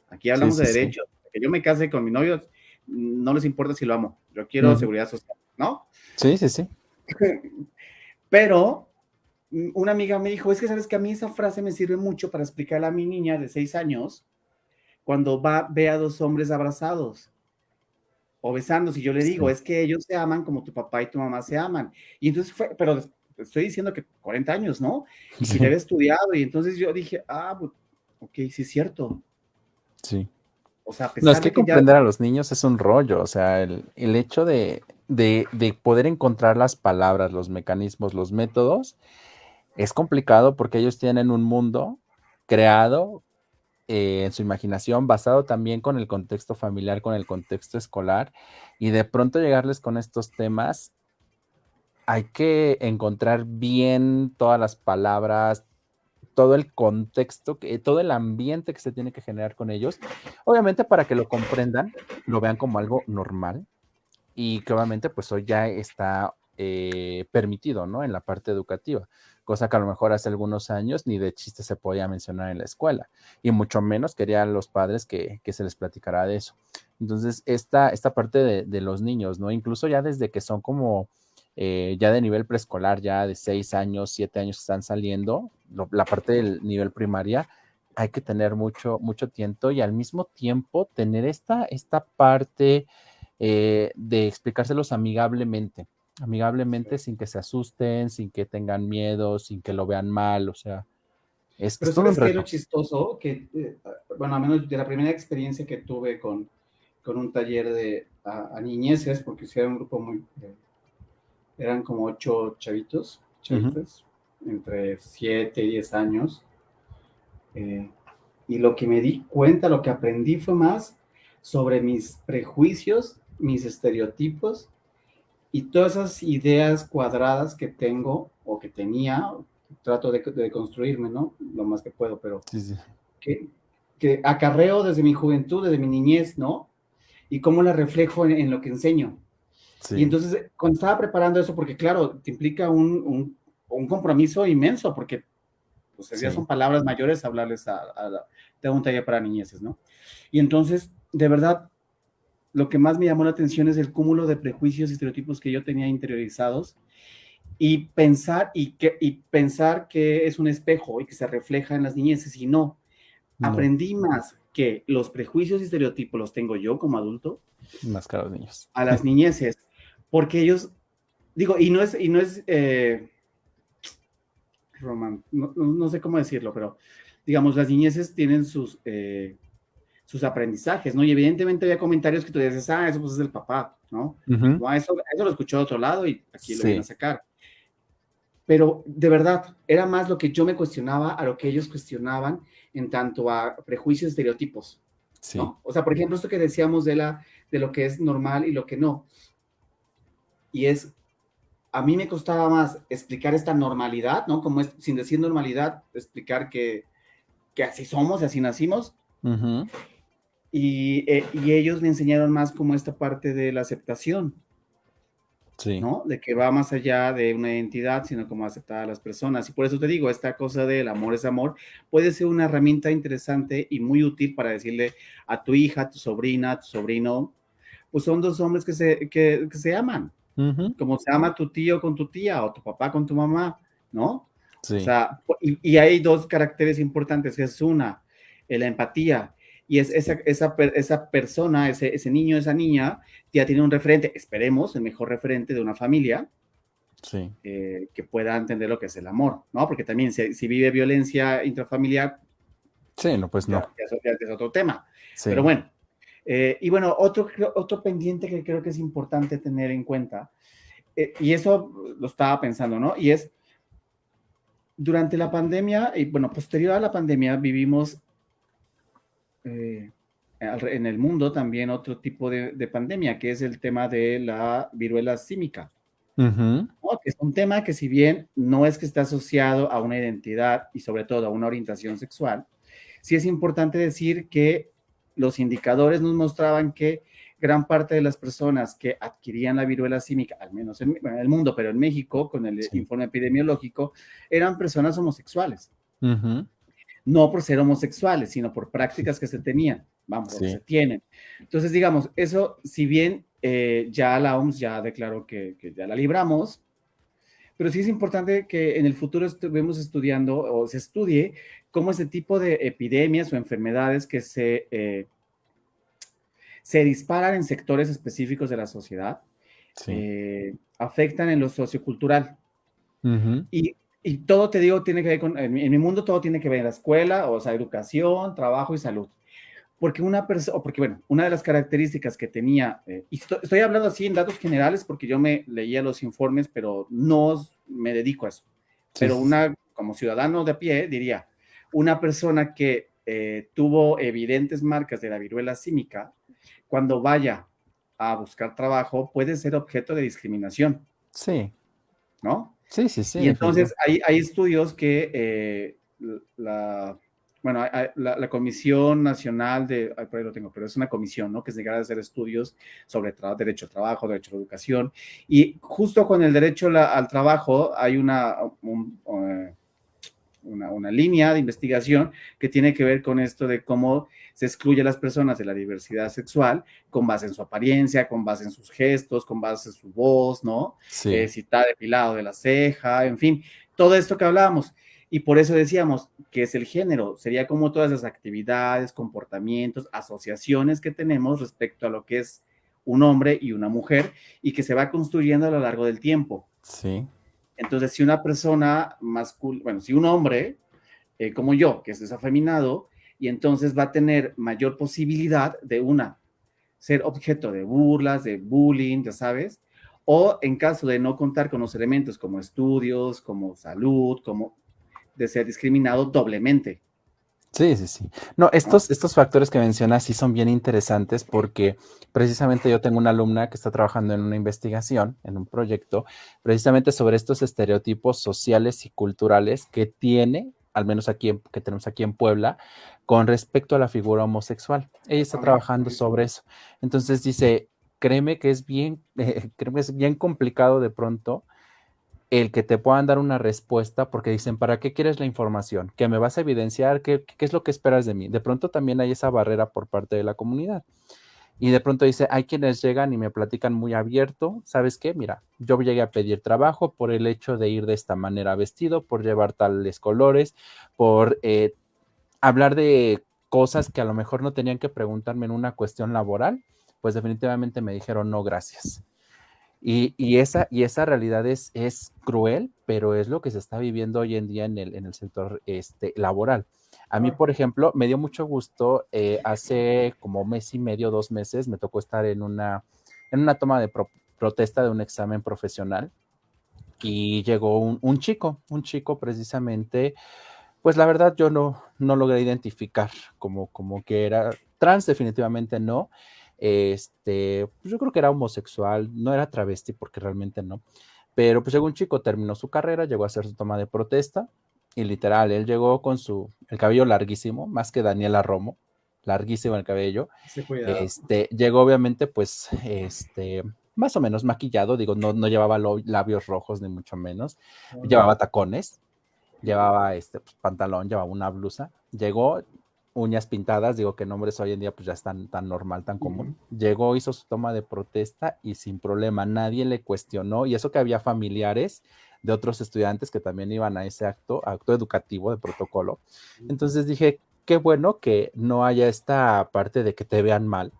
Aquí hablamos de derechos. Que yo me case con mi novio, no les importa si lo amo. Yo quiero seguridad social, ¿no? Sí, sí, sí. Pero mm, una amiga me dijo, es que sabes que a mí esa frase me sirve mucho para explicarle a mi niña de seis años cuando va, ve a dos hombres abrazados o besándose. Y yo le digo, es que ellos se aman como tu papá y tu mamá se aman. Y entonces fue, pero estoy diciendo que 40 años, ¿no? Y si le había estudiado, y entonces yo dije, ah, ok, sí es cierto. Sí. O sea, no, es que, comprender a los niños es un rollo, o sea, el, hecho de, poder encontrar las palabras, los mecanismos, los métodos, es complicado porque ellos tienen un mundo creado eh, en su imaginación, basado también con el contexto familiar, con el contexto escolar, y de pronto llegarles con estos temas hay que encontrar bien todas las palabras, todo el contexto, todo el ambiente que se tiene que generar con ellos, obviamente para que lo comprendan, lo vean como algo normal y que obviamente pues hoy ya está eh, permitido, ¿no? En la parte educativa, cosa que a lo mejor hace algunos años ni de chiste se podía mencionar en la escuela y mucho menos querían los padres que, se les platicara de eso. Entonces, esta, esta parte de, de los niños, ¿no? Incluso ya desde que son como eh, ya de nivel preescolar, ya de seis años, siete años que están saliendo, la parte del nivel primaria, hay que tener mucho, mucho tiempo y al mismo tiempo tener esta, esta parte eh, de explicárselos amigablemente, amigablemente sin que se asusten, sin que tengan miedo, sin que lo vean mal, o sea, es, Pero es todo un lo chistoso que, eh, bueno, a menos de la primera experiencia que tuve con, con un taller de a, niñeces, porque era un grupo muy eran como ocho chavitos, entre 7 y 10 años. Eh, y lo que me di cuenta, lo que aprendí fue más sobre mis prejuicios, mis estereotipos y todas esas ideas cuadradas que tengo o que tenía, trato de, construirme, ¿no? Lo más que puedo, pero Que, que, acarreo desde mi juventud, desde mi niñez, ¿no? Y cómo la reflejo en, lo que enseño. Y entonces, cuando estaba preparando eso, porque claro, te implica un, un, compromiso inmenso, porque pues ya son palabras mayores hablarles a, a, a un taller para niñeces, ¿no? Y entonces, de verdad, lo que más me llamó la atención es el cúmulo de prejuicios y estereotipos que yo tenía interiorizados y pensar, y que, y pensar que es un espejo y que se refleja en las niñeces y no. Aprendí más que los prejuicios y estereotipos los tengo yo como adulto. Más que a los niños. A las niñeces, porque ellos, digo, y no es, y no es, eh, no, sé cómo decirlo, pero digamos, las niñeces tienen sus, eh, sus aprendizajes, ¿no? Y evidentemente había comentarios que tú dices, ah, eso pues es del papá, ¿no? eso, eso, lo escuchó de otro lado y aquí lo viene a sacar. Pero de verdad, era más lo que yo me cuestionaba a lo que ellos cuestionaban en tanto a prejuicios, estereotipos. Sí. O sea, por ejemplo, esto que decíamos de, la, de lo que es normal y lo que no. Y es, a mí me costaba más explicar esta normalidad, ¿no? Como es, sin decir normalidad, explicar que, que así somos y así nacimos. y, eh, y, ellos me enseñaron más como esta parte de la aceptación. Sí. ¿no? De que va más allá de una identidad, sino como aceptar a las personas. Y por eso te digo, esta cosa del amor es amor puede ser una herramienta interesante y muy útil para decirle a tu hija, a tu sobrina, a tu sobrino, pues son dos hombres que se, que, que se aman, como se ama tu tío con tu tía o tu papá con tu mamá, ¿no? Sí. O sea, y, y, hay dos caracteres importantes, que es una, la empatía, y es esa, esa, esa persona, ese, ese niño, esa niña, ya tiene un referente, esperemos, el mejor referente de una familia, sí. Eh, que pueda entender lo que es el amor, ¿no? Porque también si, si vive violencia intrafamiliar, sí, no, pues no. Ya, es, otro tema. Sí. Pero bueno, eh, y bueno, otro, otro pendiente que creo que es importante tener en cuenta, eh, y eso lo estaba pensando, ¿no? Y es, durante la pandemia, y bueno, posterior a la pandemia, vivimos eh, en el mundo también otro tipo de, pandemia, que es el tema de la viruela símica. es un tema que si bien no es que esté asociado a una identidad y sobre todo a una orientación sexual, sí es importante decir que los indicadores nos mostraban que gran parte de las personas que adquirían la viruela símica, al menos en, el mundo, pero en México, con el informe epidemiológico, eran personas homosexuales. No por ser homosexuales, sino por prácticas que se tenían, vamos, que se tienen. Entonces, digamos, eso, si bien eh, ya la OMS ya declaró que, ya la libramos, pero sí es importante que en el futuro estuvimos estudiando o se estudie cómo ese tipo de epidemias o enfermedades que se, eh, se disparan en sectores específicos de la sociedad eh, afectan en lo sociocultural. Y y todo te digo, tiene que ver con, en mi, mundo todo tiene que ver en la escuela, o sea, educación, trabajo y salud. Porque una persona, porque bueno, una de las características que tenía, eh, y estoy, hablando así en datos generales porque yo me leía los informes, pero no me dedico a eso. pero una, como ciudadano de a pie, diría, una persona que eh, tuvo evidentes marcas de la viruela símica, cuando vaya a buscar trabajo, puede ser objeto de discriminación. Sí. ¿No? Sí, sí, sí. Y entonces hay, hay, estudios que eh, la, bueno, la, Comisión Nacional de, por ahí lo tengo, pero es una comisión, ¿no? Que se encarga de hacer estudios sobre derecho al trabajo, derecho a la educación. Y justo con el derecho al trabajo hay una, eh, una, una, línea de investigación que tiene que ver con esto de cómo se excluye a las personas de la diversidad sexual con base en su apariencia, con base en sus gestos, con base en su voz, ¿no? Sí. Eh, si está depilado de la ceja, en fin, todo esto que hablábamos. Y por eso decíamos que es el género, sería como todas las actividades, comportamientos, asociaciones que tenemos respecto a lo que es un hombre y una mujer y que se va construyendo a lo largo del tiempo. Sí. Entonces, si una persona masculina, bueno, si un hombre eh, como yo, que es desafeminado, y entonces va a tener mayor posibilidad de una, ser objeto de burlas, de bullying, ya sabes, o en caso de no contar con los elementos como estudios, como salud, como de ser discriminado doblemente. Sí, sí, sí. No, estos, estos factores que mencionas sí son bien interesantes porque precisamente yo tengo una alumna que está trabajando en una investigación, en un proyecto, precisamente sobre estos estereotipos sociales y culturales que tiene, al menos aquí que tenemos aquí en Puebla, con respecto a la figura homosexual. Ella está trabajando sobre eso. Entonces dice, créeme que es bien, créeme que es bien complicado de pronto el que te puedan dar una respuesta porque dicen, ¿para qué quieres la información? ¿Que me vas a evidenciar? ¿Qué, ¿Qué, es lo que esperas de mí? De pronto también hay esa barrera por parte de la comunidad. Y de pronto dice, hay quienes llegan y me platican muy abierto, ¿sabes qué? Mira, yo llegué a pedir trabajo por el hecho de ir de esta manera vestido, por llevar tales colores, por eh, hablar de cosas que a lo mejor no tenían que preguntarme en una cuestión laboral, pues definitivamente me dijeron no, gracias. Y, esa, y esa realidad es, es cruel, pero es lo que se está viviendo hoy en día en el, en el sector este, laboral. A mí, por ejemplo, me dio mucho gusto, eh, hace como mes y medio, dos meses, me tocó estar en una, en una toma de protesta de un examen profesional y llegó un, un, chico, un chico precisamente, pues la verdad yo no, no logré identificar como, como que era trans, definitivamente no, este, pues yo creo que era homosexual, no era travesti porque realmente no. Pero pues llegó un chico, terminó su carrera, llegó a hacer su toma de protesta y literal, él llegó con su, el cabello larguísimo, más que Daniela Romo, larguísimo el cabello. este, llegó obviamente pues, este, más o menos maquillado, digo, no, no llevaba labios rojos ni mucho menos, llevaba tacones, llevaba este pues, pantalón, llevaba una blusa, llegó, uñas pintadas, digo que nombres hoy en día pues ya están tan normal, tan común. Llegó, hizo su toma de protesta y sin problema, nadie le cuestionó y eso que había familiares de otros estudiantes que también iban a ese acto, acto educativo de protocolo. Entonces dije, qué bueno que no haya esta parte de que te vean mal,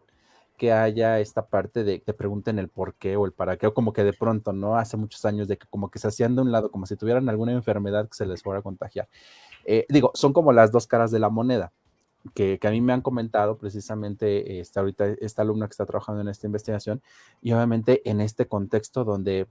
que haya esta parte de que te pregunten el por qué o el para qué, o como que de pronto, ¿no? Hace muchos años de que como que se hacían de un lado, como si tuvieran alguna enfermedad que se les fuera a contagiar. Eh, digo, son como las dos caras de la moneda que, a mí me han comentado precisamente esta, ahorita esta alumna que está trabajando en esta investigación y obviamente en este contexto donde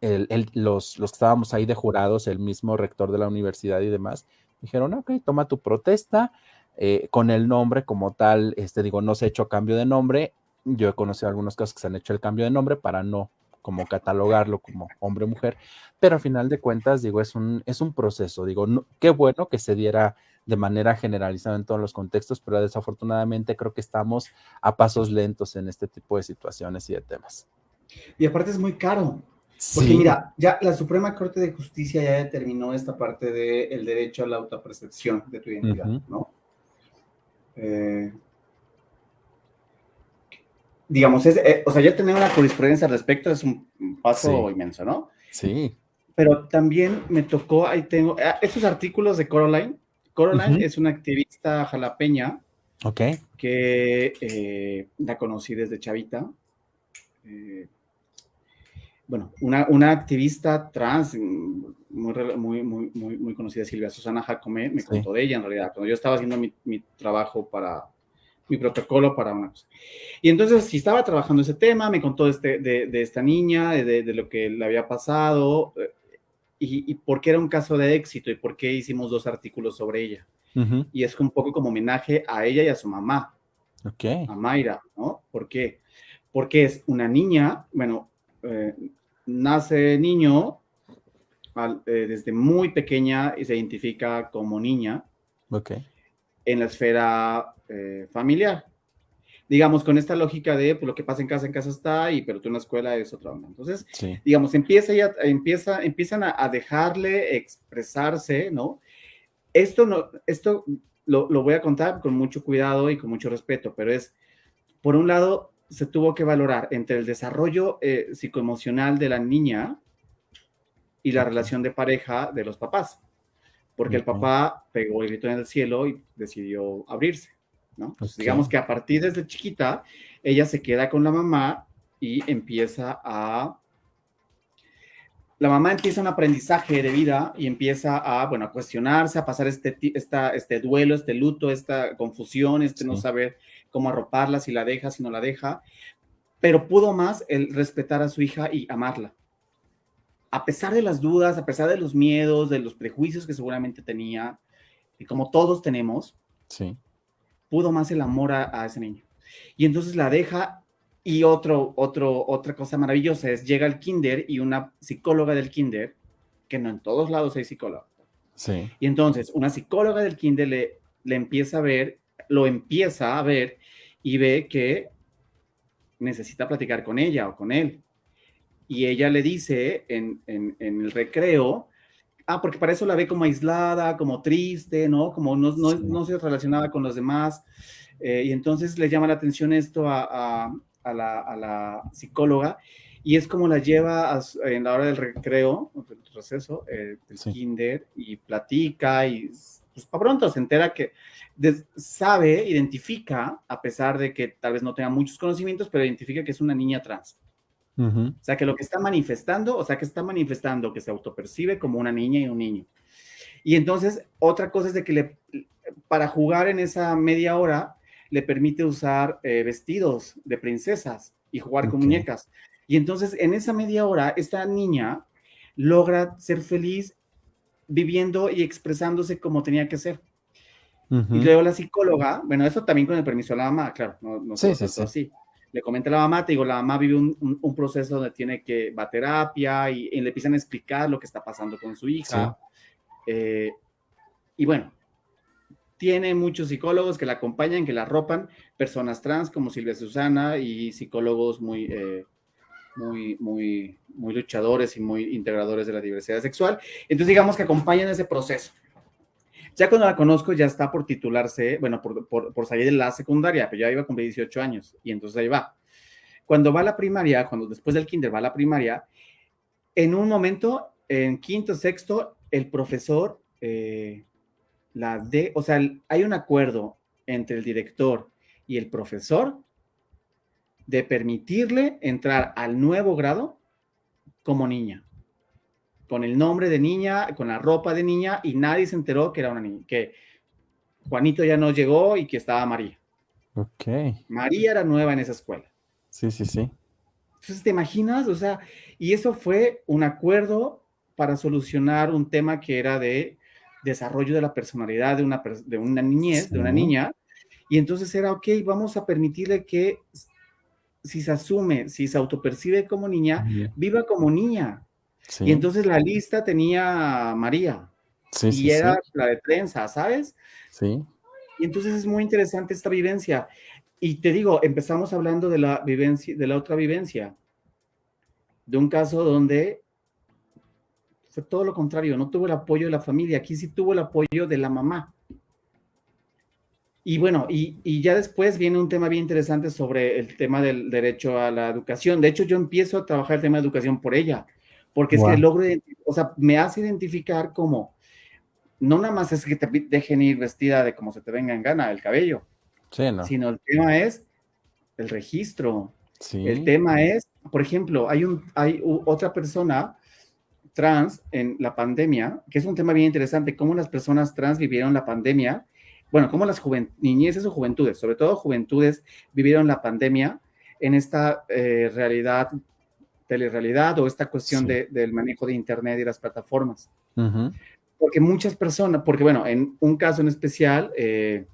los, los que estábamos ahí de jurados, el mismo rector de la universidad y demás, dijeron, ok, toma tu protesta eh, con el nombre como tal, este digo, no se ha hecho cambio de nombre, yo he conocido algunos casos que se han hecho el cambio de nombre para no como catalogarlo como hombre o mujer, pero al final de cuentas, digo, es un, es un proceso, digo, qué bueno que se diera de manera generalizada en todos los contextos, pero desafortunadamente creo que estamos a pasos lentos en este tipo de situaciones y de temas. Y aparte es muy caro. Porque mira, ya la Suprema Corte de Justicia ya determinó esta parte del derecho a la autopercepción de tu identidad, ¿no? Eh, digamos, es, eh, o sea, ya tener una jurisprudencia al respecto es un paso inmenso, ¿no? Sí. Pero también me tocó, ahí tengo, ah, estos artículos de Coraline, Coraline es una activista jalapeña. Ok. Que eh, la conocí desde Chavita. Eh, bueno, una, activista trans muy, muy, muy, muy, conocida, Silvia Susana Jacome, me contó de ella en realidad, cuando yo estaba haciendo mi, trabajo para mi protocolo para una cosa. Y entonces, si estaba trabajando ese tema, me contó de, este, de, esta niña, de, de, lo que le había pasado, eh, y, por qué era un caso de éxito y por qué hicimos dos artículos sobre ella. Y es un poco como homenaje a ella y a su mamá, okay. a Mayra, ¿no? ¿Por qué? Porque es una niña, bueno, eh, nace niño eh, desde muy pequeña y se identifica como niña okay. en la esfera eh, familiar digamos, con esta lógica de pues, lo que pasa en casa, en casa está, y pero tú en la escuela es otra onda. Entonces, digamos, empieza ya, empieza, empiezan a, dejarle expresarse, ¿no? Esto, no, esto lo, lo, voy a contar con mucho cuidado y con mucho respeto, pero es, por un lado, se tuvo que valorar entre el desarrollo eh, psicoemocional de la niña y la relación de pareja de los papás, porque el papá pegó el grito en el cielo y decidió abrirse. Digamos que a partir desde chiquita, ella se queda con la mamá y empieza a... La mamá empieza un aprendizaje de vida y empieza a, bueno, a cuestionarse, a pasar este, esta, este duelo, este luto, esta confusión, este no saber cómo arroparla, si la deja, si no la deja. pero pudo más el respetar a su hija y amarla. A pesar de las dudas, a pesar de los miedos, de los prejuicios que seguramente tenía, y como todos tenemos, sí. Pudo más el amor a, ese niño. Y entonces la deja y otro, otro, otra cosa maravillosa es, llega al kinder y una psicóloga del kinder, que no en todos lados hay psicóloga. Sí. Y entonces una psicóloga del kinder le, le empieza a ver, lo empieza a ver y ve que necesita platicar con ella o con él. Y ella le dice en, el recreo, ah, porque para eso la ve como aislada, como triste, ¿no? Como no, no, se relacionaba con los demás. Eh, y entonces le llama la atención esto a, la, psicóloga y es como la lleva en la hora del recreo, el proceso, eh, del kinder, y platica y pues para pronto se entera que sabe, identifica, a pesar de que tal vez no tenga muchos conocimientos, pero identifica que es una niña trans. O sea, que lo que está manifestando, o sea, que está manifestando que se autopercibe como una niña y un niño. Y entonces, otra cosa es de que le, para jugar en esa media hora, le permite usar eh, vestidos de princesas y jugar con muñecas. Y entonces, en esa media hora, esta niña logra ser feliz viviendo y expresándose como tenía que ser. Y luego la psicóloga, bueno, eso también con el permiso de la mamá, claro, no, no sí, sí, sí. Le comenta a la mamá, te digo, la mamá vive un, un, proceso donde tiene que va a terapia y, le empiezan a explicar lo que está pasando con su hija. Eh, y bueno, tiene muchos psicólogos que la acompañan, que la arropan, personas trans como Silvia Susana y psicólogos muy, eh, muy, muy, muy luchadores y muy integradores de la diversidad sexual. Entonces, digamos que acompañan ese proceso. Ya cuando la conozco, ya está por titularse, bueno, por, por, salir de la secundaria, pero ya iba a cumplir 18 años y entonces ahí va. Cuando va a la primaria, cuando después del kinder va a la primaria, en un momento, en quinto, sexto, el profesor, eh, la de, o sea, hay un acuerdo entre el director y el profesor de permitirle entrar al nuevo grado como niña, con el nombre de niña, con la ropa de niña, y nadie se enteró que era una niña, que Juanito ya no llegó y que estaba María. Ok. María era nueva en esa escuela. Sí, sí, sí. Entonces, ¿te imaginas? O sea, y eso fue un acuerdo para solucionar un tema que era de desarrollo de la personalidad de una, de una niñez, de una niña. Y entonces era, ok, vamos a permitirle que si se asume, si se autopercibe como niña, viva como niña. Y entonces la lista tenía María. Sí, y era la de prensa, ¿sabes? Sí. Y entonces es muy interesante esta vivencia. Y te digo, empezamos hablando de la vivencia, de la otra vivencia, de un caso donde fue todo lo contrario, no tuvo el apoyo de la familia, aquí sí tuvo el apoyo de la mamá. Y bueno, y, ya después viene un tema bien interesante sobre el tema del derecho a la educación. De hecho, yo empiezo a trabajar el tema de educación por ella, porque es que logro, o sea, me hace identificar como, no nada más es que te dejen ir vestida de como se te venga en gana el cabello, sí, no. sino el tema es el registro. Sí. El tema es, por ejemplo, hay, un, hay otra persona trans en la pandemia, que es un tema bien interesante, cómo las personas trans vivieron la pandemia bueno, cómo las niñeces o juventudes, sobre todo juventudes, vivieron la pandemia en esta eh, realidad, telerrealidad o esta cuestión del manejo de Internet y las plataformas. Porque muchas personas, porque bueno, en un caso en especial, eh,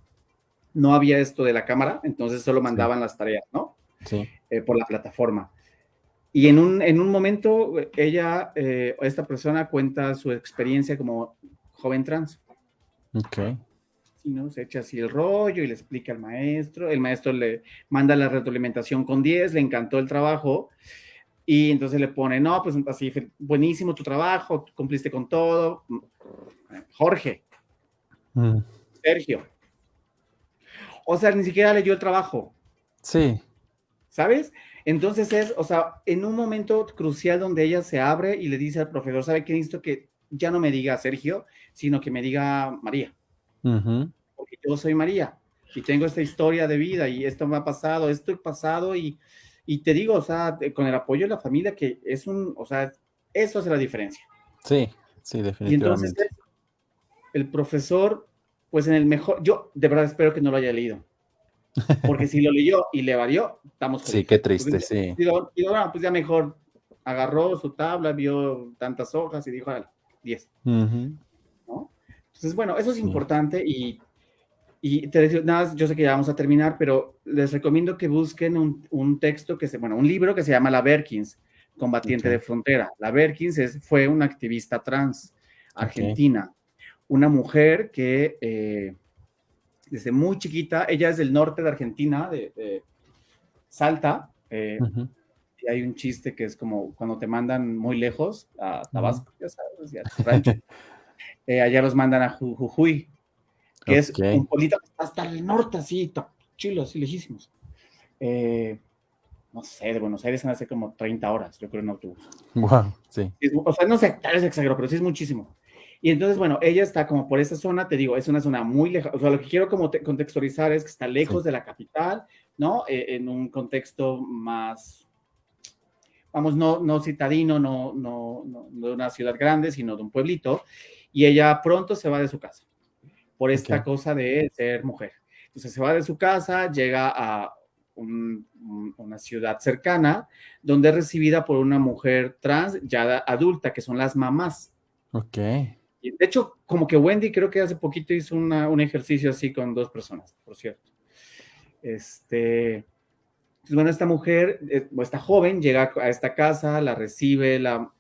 no había esto de la cámara, entonces solo mandaban las tareas, ¿no? Sí. Eh, por la plataforma. Y en un, en un momento, ella, esta persona cuenta su experiencia como joven trans. Ok. ¿no? Se echa así el rollo y le explica al maestro, el maestro le manda la retroalimentación con 10, le encantó el trabajo y entonces le pone, no, pues así, buenísimo tu trabajo, cumpliste con todo. Jorge, mm. Sergio. O sea, ni siquiera leyó el trabajo. Sí. ¿Sabes? Entonces es, o sea, en un momento crucial donde ella se abre y le dice al profesor, ¿sabe qué necesito que ya no me diga Sergio, sino que me diga María? porque yo soy María y tengo esta historia de vida y esto me ha pasado, esto ha pasado y, y te digo, o sea, con el apoyo de la familia, que es un, o sea, eso hace la diferencia. Sí, sí, definitivamente. Y entonces el profesor, pues en el mejor, yo de verdad espero que no lo haya leído. Porque si lo leyó y le varió, estamos Sí, qué triste, sí. Digo, pues ya mejor agarró su tabla, vio tantas hojas y dijo, 10. ¿No? Entonces, bueno, eso es importante y, y te decía, nada, yo sé que ya vamos a terminar, pero les recomiendo que busquen un, un texto que se, bueno, un libro que se llama La Berkins, combatiente de frontera. La Berkins es, fue una activista trans argentina, una mujer que eh, desde muy chiquita, ella es del norte de Argentina, de, Salta, eh, y hay un chiste que es como cuando te mandan muy lejos a Tabasco, ya sabes, ya rancho, eh, allá los mandan a Jujuy, que es un pueblito hasta el norte, así, chilos, así lejísimos. Eh, no sé, de Buenos Aires hace como 30 horas, yo creo, en autobús. Wow, sí. O sea, no sé, tal vez exagero, pero sí es muchísimo. Y entonces, bueno, ella está como por esa zona, te digo, es una zona muy lejos. O sea, lo que quiero como contextualizar es que está lejos de la capital, ¿no? Eh, en un contexto más, vamos, no, no citadino, no, no, no, de una ciudad grande, sino de un pueblito. Y ella pronto se va de su casa por esta cosa de ser mujer. Entonces se va de su casa, llega a una ciudad cercana, donde es recibida por una mujer trans ya adulta, que son las mamás. Ok. Y de hecho, como que Wendy creo que hace poquito hizo un ejercicio así con dos personas, por cierto. Este, pues bueno, esta mujer, eh, o esta joven, llega a esta casa, la recibe la,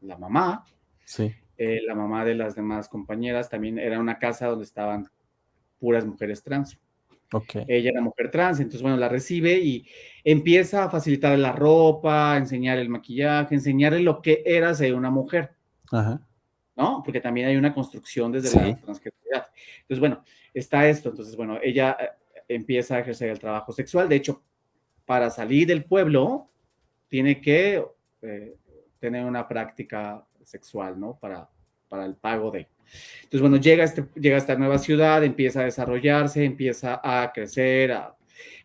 la mamá. Sí. Eh, la mamá de las demás compañeras también era una casa donde estaban puras mujeres trans. Okay. Ella era mujer trans, entonces, bueno, la recibe y empieza a facilitarle la ropa, enseñar el maquillaje, enseñarle lo que era ser una mujer. Ajá. ¿no? Porque también hay una construcción desde la transgeneridad. Entonces, bueno, está esto. Entonces, bueno, ella eh, empieza a ejercer el trabajo sexual. De hecho, para salir del pueblo, tiene que eh, tener una práctica sexual, ¿no? Para, para el pago de. Entonces, bueno, llega, este, llega a esta nueva ciudad, empieza a desarrollarse, empieza a crecer,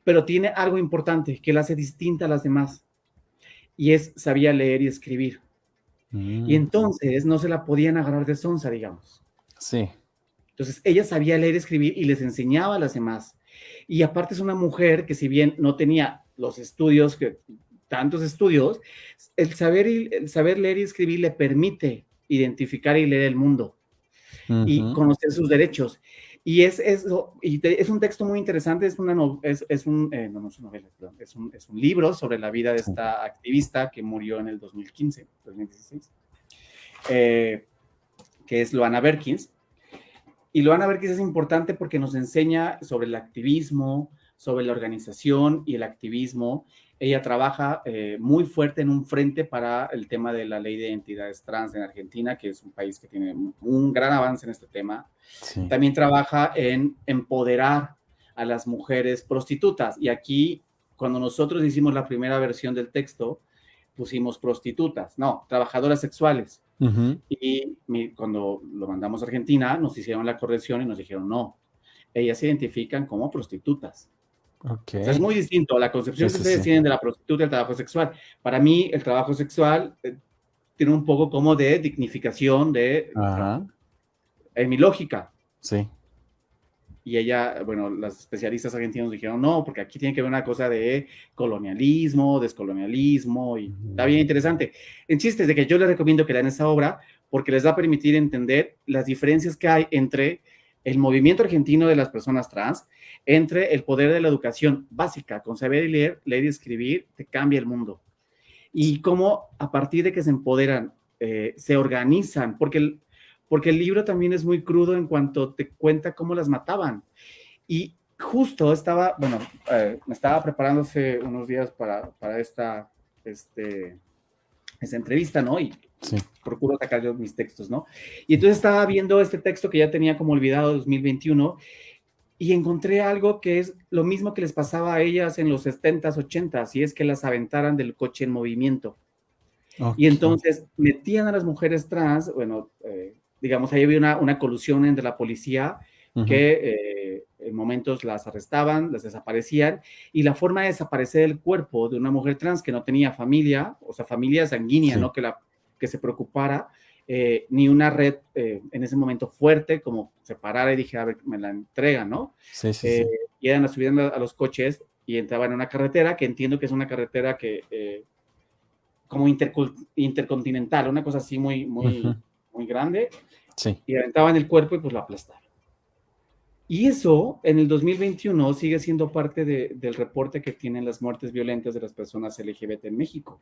pero tiene algo importante que la hace distinta a las demás. Y es, sabía leer y escribir. Y mm. entonces no se la podían agarrar de sonza, digamos. Sí. Entonces ella sabía leer y escribir y les enseñaba a las demás. Y aparte es una mujer que si bien no tenía los estudios, que, tantos estudios, el saber, el saber leer y escribir le permite identificar y leer el mundo y conocer sus derechos. Y es, eso y es un texto muy interesante, es, una es, es, un, eh, no, no es, novela, es, un, es un libro sobre la vida de esta activista que murió en el 2015, 2016, eh, que es Loana Berkins. Y Loana Berkins es importante porque nos enseña sobre el activismo, sobre la organización y el activismo ella trabaja eh, muy fuerte en un frente para el tema de la ley de identidades trans en Argentina, que es un país que tiene un gran avance en este tema. También trabaja en empoderar a las mujeres prostitutas. Y aquí, cuando nosotros hicimos la primera versión del texto, pusimos prostitutas, no, trabajadoras sexuales. Y cuando lo mandamos a Argentina, nos hicieron la corrección y nos dijeron, no, ellas se identifican como prostitutas es muy distinto a la concepción que ustedes tienen de la prostituta y el trabajo sexual. Para mí, el trabajo sexual eh, tiene un poco como de dignificación de... En mi lógica. Sí. Y ella, bueno, las especialistas argentinos dijeron, no, porque aquí tiene que ver una cosa de colonialismo, descolonialismo, y está bien interesante. En chistes de que yo les recomiendo que lean esa obra porque les va a permitir entender las diferencias que hay entre el movimiento argentino de las personas trans entre el poder de la educación básica, con saber leer, leer y escribir, te cambia el mundo. Y cómo a partir de que se empoderan, eh, se organizan, porque el, porque el libro también es muy crudo en cuanto te cuenta cómo las mataban. Y justo estaba, bueno, eh, me estaba preparándose unos días para, para esta, este, esta entrevista, ¿no? Y procuro sacar yo mis textos, ¿no? Y entonces estaba viendo este texto que ya tenía como olvidado 2021 y encontré algo que es lo mismo que les pasaba a ellas en los 70s, 80s, y es que las aventaran del coche en movimiento. Y entonces metían a las mujeres trans, bueno, eh, digamos, ahí había una, una, colusión entre la policía que eh, momentos las arrestaban, las desaparecían, y la forma de desaparecer el cuerpo de una mujer trans que no tenía familia, o sea, familia sanguínea, ¿no? Que, la, que se preocupara, eh, ni una red eh, en ese momento fuerte como separar y dije, a ver, me la entrega, ¿no? Sí, sí, sí. Y eran subiendo a los coches y entraban en una carretera que entiendo que es una carretera que como intercontinental, una cosa así muy, muy, muy grande. Sí. Y aventaban el cuerpo y pues lo aplastaban. Y eso en el 2021 sigue siendo parte del reporte que tienen las muertes violentas de las personas LGBT en México.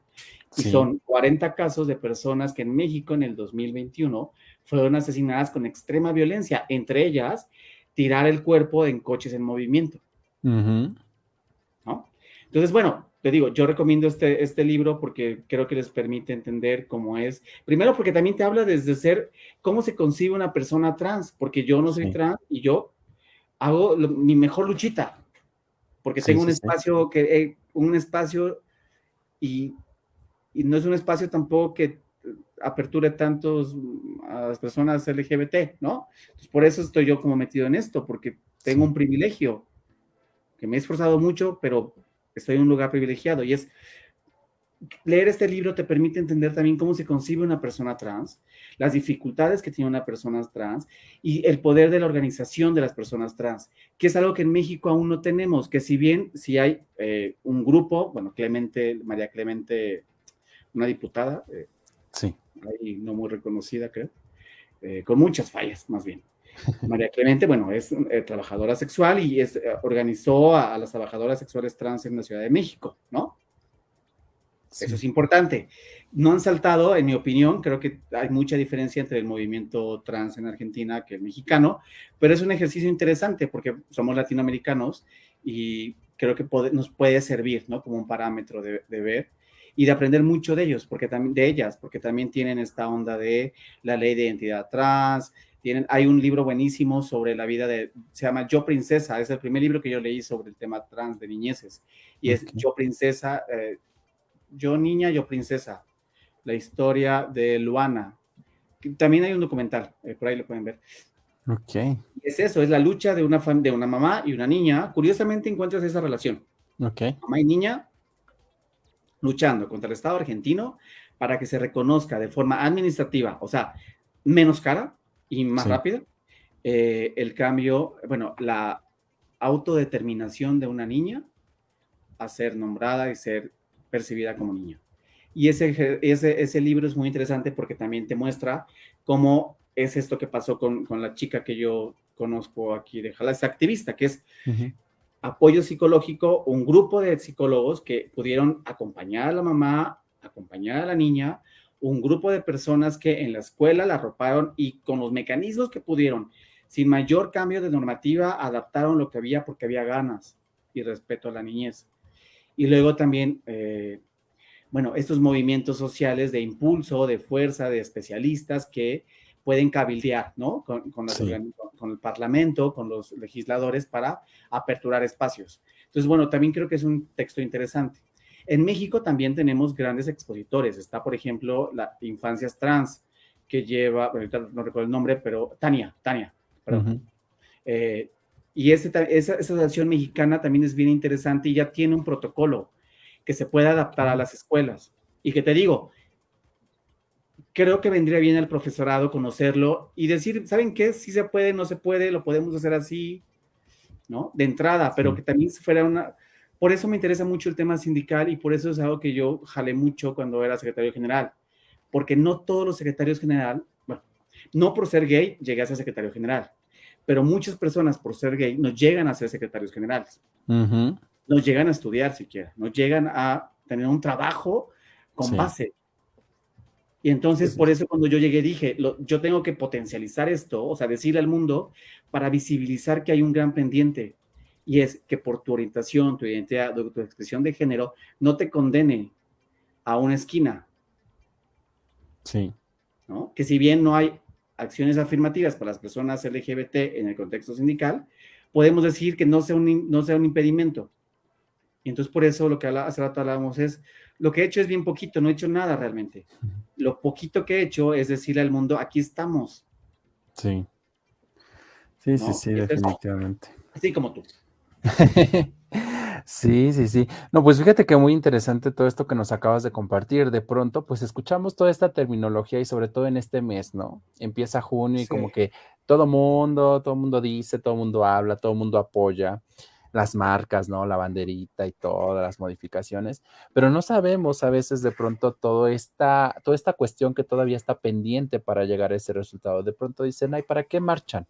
Y son 40 casos de personas que en México en el 2021 fueron asesinadas con extrema violencia, entre ellas tirar el cuerpo en coches en movimiento. ¿no? Entonces, bueno, te digo, yo recomiendo este, este libro porque creo que les permite entender cómo es. Primero, porque también te habla desde ser cómo se concibe una persona trans, porque yo no soy trans y yo hago mi mejor luchita, porque tengo un espacio que eh, un espacio y, y, no es un espacio tampoco que aperture tantos a las personas LGBT, ¿no? por eso estoy yo como metido en esto, porque tengo un privilegio, que me he esforzado mucho, pero estoy en un lugar privilegiado y es leer este libro te permite entender también cómo se concibe una persona trans, las dificultades que tiene una persona trans y el poder de la organización de las personas trans, que es algo que en México aún no tenemos, que si bien si hay eh, un grupo, bueno, Clemente, María Clemente, una diputada, eh, sí. ahí no muy reconocida, creo, eh, con muchas fallas, más bien. María Clemente, bueno, es eh, trabajadora sexual y es, organizó a, las trabajadoras sexuales trans en la Ciudad de México, ¿no? Eso es importante. No han saltado, en mi opinión, creo que hay mucha diferencia entre el movimiento trans en Argentina que el mexicano, pero es un ejercicio interesante porque somos latinoamericanos y creo que nos puede servir, ¿no? Como un parámetro de, de ver y de aprender mucho de ellos, porque también de ellas, porque también tienen esta onda de la ley de identidad trans, hay un libro buenísimo sobre la vida de, se llama Yo Princesa, es el primer libro que yo leí sobre el tema trans de niñeces, y es Yo Princesa, eh, Yo Niña, Yo Princesa, la historia de Luana. También hay un documental, eh, por ahí lo pueden ver. Ok. Es eso, es la lucha de una, de una mamá y una niña. Curiosamente encuentras esa relación. Ok. Mamá y niña luchando contra el Estado argentino para que se reconozca de forma administrativa, o sea, menos cara, y más rápido. Eh, el cambio, bueno, la autodeterminación de una niña a ser nombrada y ser percibida como niña. Y ese, ese, ese libro es muy interesante porque también te muestra cómo es esto que pasó con, con la chica que yo conozco aquí de Jala, es activista, que es apoyo psicológico, un grupo de psicólogos que pudieron acompañar a la mamá, acompañar a la niña, un grupo de personas que en la escuela la arroparon y con los mecanismos que pudieron, sin mayor cambio de normativa, adaptaron lo que había porque había ganas y respeto a la niñez. Y luego también, eh, bueno, estos movimientos sociales de impulso, de fuerza, de especialistas que pueden cabildear, ¿no? Con, con, con, el Parlamento, con los legisladores para aperturar espacios. Entonces, bueno, también creo que es un texto interesante. En México también tenemos grandes expositores. Está, por ejemplo, la Infancias Trans, que lleva, no recuerdo el nombre, pero Tania, Tania, perdón. Eh, y esa, esa asociación mexicana también es bien interesante y ya tiene un protocolo que se puede adaptar a las escuelas. Y que te digo, creo que vendría bien al profesorado conocerlo y decir, ¿saben qué? Si se puede, no se puede, lo podemos hacer así, ¿no? De entrada, pero que también fuera una, por eso me interesa mucho el tema sindical y por eso es algo que yo jalé mucho cuando era secretario general, porque no todos los secretarios general, bueno, no por ser gay llegué a ser secretario general, pero muchas personas por ser gay no llegan a ser secretarios generales, no llegan a estudiar siquiera, no llegan a tener un trabajo con base. Y entonces, por eso cuando yo llegué dije, yo tengo que potencializar esto, o sea, decirle al mundo para visibilizar que hay un gran pendiente, y es que por tu orientación, tu identidad, tu expresión de género, no te condene a una esquina. Sí. ¿no? Que si bien no hay acciones afirmativas para las personas LGBT en el contexto sindical, podemos decir que no sea un, no sea un impedimento. Y entonces por eso lo que hace rato hablábamos es, lo que he hecho es bien poquito, no he hecho nada realmente. Lo poquito que he hecho es decirle al mundo, aquí estamos. Sí. Sí, sí, sí, definitivamente. así como tú. Sí, sí, sí. No, pues fíjate que muy interesante todo esto que nos acabas de compartir. De pronto, pues escuchamos toda esta terminología y sobre todo en este mes, ¿no? Empieza junio y como que todo mundo, todo mundo dice, todo mundo habla, todo mundo apoya las marcas, ¿no? La banderita y todas las modificaciones, pero no sabemos a veces de pronto todo esta, toda esta cuestión que todavía está pendiente para llegar a ese resultado. De pronto dicen, ay, ¿para qué marchan?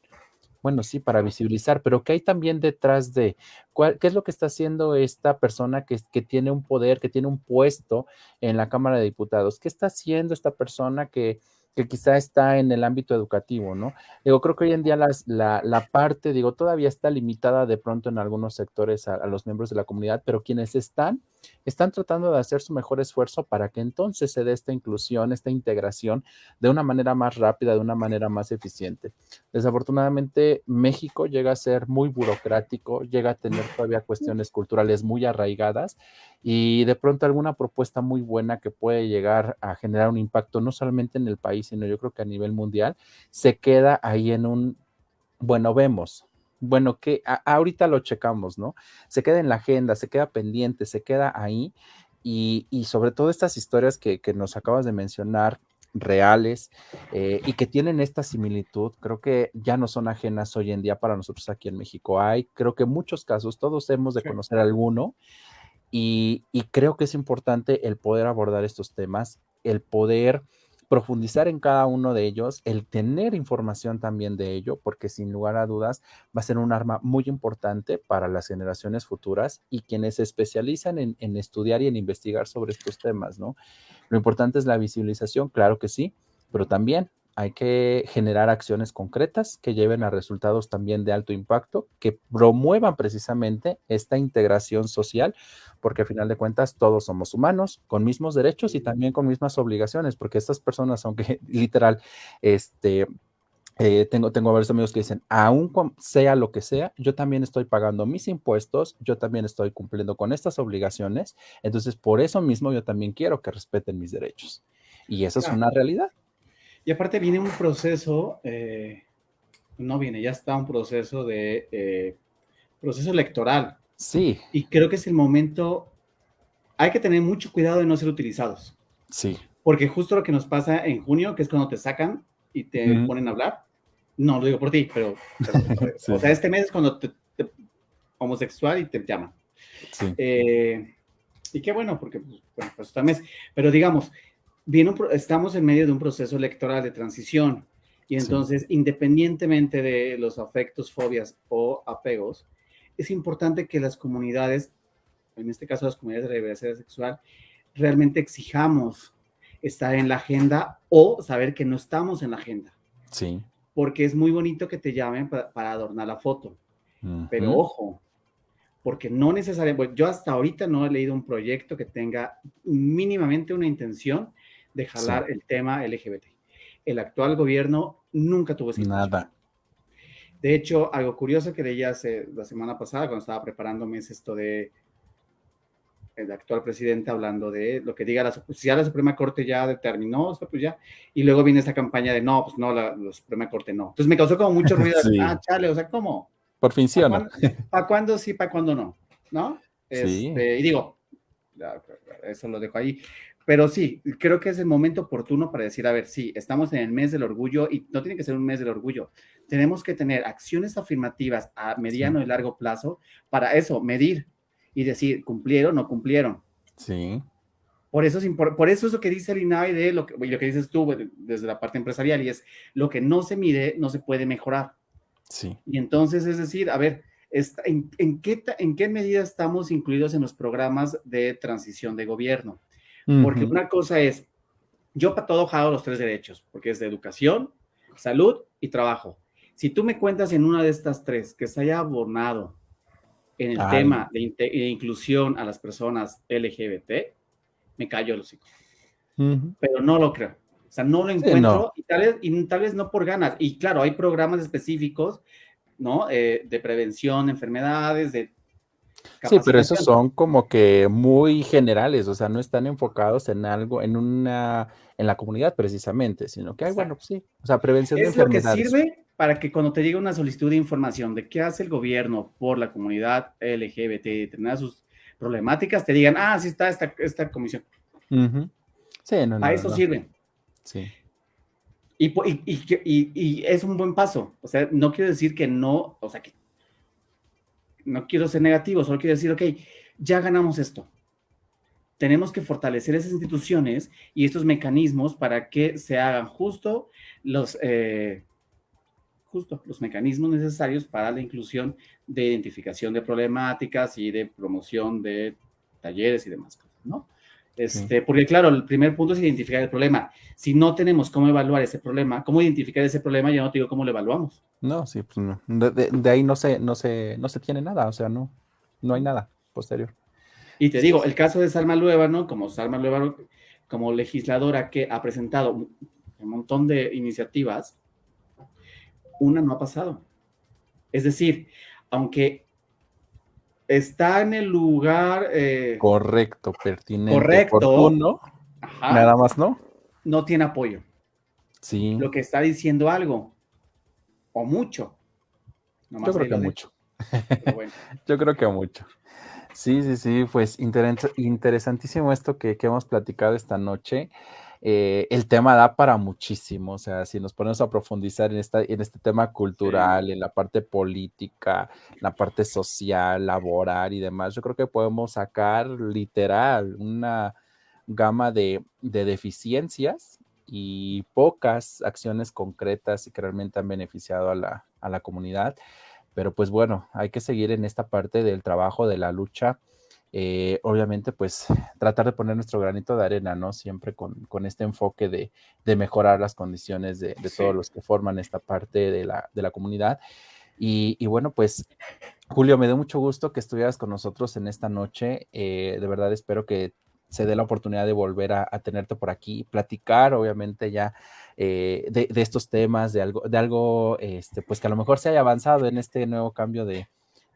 Bueno, sí, para visibilizar, pero ¿qué hay también detrás de cuál, qué es lo que está haciendo esta persona que, que tiene un poder, que tiene un puesto en la Cámara de Diputados? ¿Qué está haciendo esta persona que, que quizá está en el ámbito educativo, ¿no? Digo, creo que hoy en día la, parte, digo, todavía está limitada de pronto en algunos sectores a, los miembros de la comunidad, pero quienes están, están tratando de hacer su mejor esfuerzo para que entonces se dé esta inclusión, esta integración de una manera más rápida, de una manera más eficiente. Desafortunadamente, México llega a ser muy burocrático, llega a tener todavía cuestiones culturales muy arraigadas y de pronto alguna propuesta muy buena que puede llegar a generar un impacto no solamente en el país, sino yo creo que a nivel mundial, se queda ahí en un, bueno, vemos, bueno, que ahorita lo checamos, ¿no? Se queda en la agenda, se queda pendiente, se queda ahí y, sobre todo estas historias que, nos acabas de mencionar, reales eh, y que tienen esta similitud, creo que ya no son ajenas hoy en día para nosotros aquí en México. Hay, creo que muchos casos, todos hemos de conocer alguno y, creo que es importante el poder abordar estos temas, el poder profundizar en cada uno de ellos, el tener información también de ello, porque sin lugar a dudas va a ser un arma muy importante para las generaciones futuras y quienes se especializan en, en, estudiar y en investigar sobre estos temas, ¿no? Lo importante es la visibilización, claro que sí, pero también hay que generar acciones concretas que lleven a resultados también de alto impacto, que promuevan precisamente esta integración social, porque a final de cuentas todos somos humanos, con mismos derechos y también con mismas obligaciones, porque estas personas, aunque literal, este, eh, tengo, tengo varios amigos que dicen, aún sea lo que sea, yo también estoy pagando mis impuestos, yo también estoy cumpliendo con estas obligaciones, entonces por eso mismo yo también quiero que respeten mis derechos. Y eso es una realidad. Y aparte viene un proceso, eh, no viene, ya está un proceso de eh, proceso electoral. Sí. Y creo que es el momento, hay que tener mucho cuidado de no ser utilizados. Sí. Porque justo lo que nos pasa en junio, que es cuando te sacan y te ponen a hablar, no lo digo por ti, pero, o sea, este mes es cuando te, homosexual y te llaman. Sí. Eh, y qué bueno, porque, pues, bueno, pues este pero digamos, estamos en medio de un proceso electoral de transición y entonces, independientemente de los afectos, fobias o apegos, es importante que las comunidades, en este caso las comunidades de diversidad sexual, realmente exijamos estar en la agenda o saber que no estamos en la agenda. Sí. Porque es muy bonito que te llamen para, adornar la foto. Pero ojo, porque no necesariamente, yo hasta ahorita no he leído un proyecto que tenga mínimamente una intención de jalar el tema LGBT. El actual gobierno nunca tuvo esa Nada. De hecho, algo curioso que leí hace la semana pasada, cuando estaba preparándome, es esto de el actual presidente hablando de lo que diga la, si ya la Suprema Corte ya determinó, pues ya, y luego viene esta campaña de no, pues no, la, Suprema Corte no. Entonces me causó como mucho ruido, ah, chale, o sea, ¿cómo? Por fin sí o no. ¿Para cuándo sí, para cuándo no? ¿No? sí. Este, y digo, eso lo dejo ahí. Pero sí, creo que es el momento oportuno para decir, a ver, sí, estamos en el mes del orgullo y no tiene que ser un mes del orgullo. Tenemos que tener acciones afirmativas a mediano y largo plazo para eso, medir y decir, cumplieron o no cumplieron. Sí. Por eso, es por eso es lo que dice el INAI de lo que, lo que dices tú desde la parte empresarial y es lo que no se mide no se puede mejorar. Sí. Y entonces es decir, a ver, ¿en, en, qué, ¿en qué medida estamos incluidos en los programas de transición de gobierno? Porque una cosa es, yo para todo jalo los tres derechos, porque es de educación, salud y trabajo. Si tú me cuentas en una de estas tres que se haya abonado en el tema de, inclusión a las personas LGBT, me callo el hocico. Pero no lo creo. O sea, no lo encuentro Y, tal vez, y, tal vez, no por ganas. Y claro, hay programas específicos, ¿no? Eh, de prevención de enfermedades, de Sí, pero esos son como que muy generales, o sea, no están enfocados en algo, en una, en la comunidad precisamente, sino que hay, bueno, pues sí, o sea, prevención de enfermedades. Es lo que sirve para que cuando te llegue una solicitud de información de qué hace el gobierno por la comunidad LGBT, tener sus problemáticas te digan, ah, sí está esta, esta comisión. Sí, no, A eso sirven. Sí. Y, y, y, es un buen paso. O sea, no quiero decir que no, o sea, que no quiero ser negativo, solo quiero decir, ok, ya ganamos esto. Tenemos que fortalecer esas instituciones y estos mecanismos para que se hagan justo los, eh, justo los mecanismos necesarios para la inclusión de identificación de problemáticas y de promoción de talleres y demás cosas, ¿no? Este, Porque claro, el primer punto es identificar el problema. Si no tenemos cómo evaluar ese problema, cómo identificar ese problema, ya no te digo cómo lo evaluamos. No, sí, pues no. De, ahí no se, no, se, no se tiene nada, o sea, no, no hay nada posterior. Y te digo, el caso de Salma Luébano, como Salma Luébano, como legisladora que ha presentado un montón de iniciativas, una no ha pasado. Es decir, aunque está en el lugar eh, correcto, pertinente, correcto, nada más no. No tiene apoyo. Sí. Lo que está diciendo algo, o mucho. Yo creo que mucho. Yo creo que mucho. Sí, sí, sí, pues interesantísimo esto que, que hemos platicado esta noche. Eh, el tema da para muchísimo, o sea, si nos ponemos a profundizar en, esta, en este tema cultural, en la parte política, la parte social, laboral y demás, yo creo que podemos sacar literal una gama de, deficiencias y pocas acciones concretas y que realmente han beneficiado a la, a la comunidad. Pero pues bueno, hay que seguir en esta parte del trabajo, de la lucha eh, obviamente, pues tratar de poner nuestro granito de arena, ¿no? Siempre con, este enfoque de, mejorar las condiciones de, todos los que forman esta parte de la, comunidad. Y, bueno, pues Julio, me dio mucho gusto que estuvieras con nosotros en esta noche. Eh, de verdad espero que se dé la oportunidad de volver a, tenerte por aquí, platicar, obviamente, ya eh, de, estos temas, de algo, de algo, este, pues que a lo mejor se haya avanzado en este nuevo cambio de,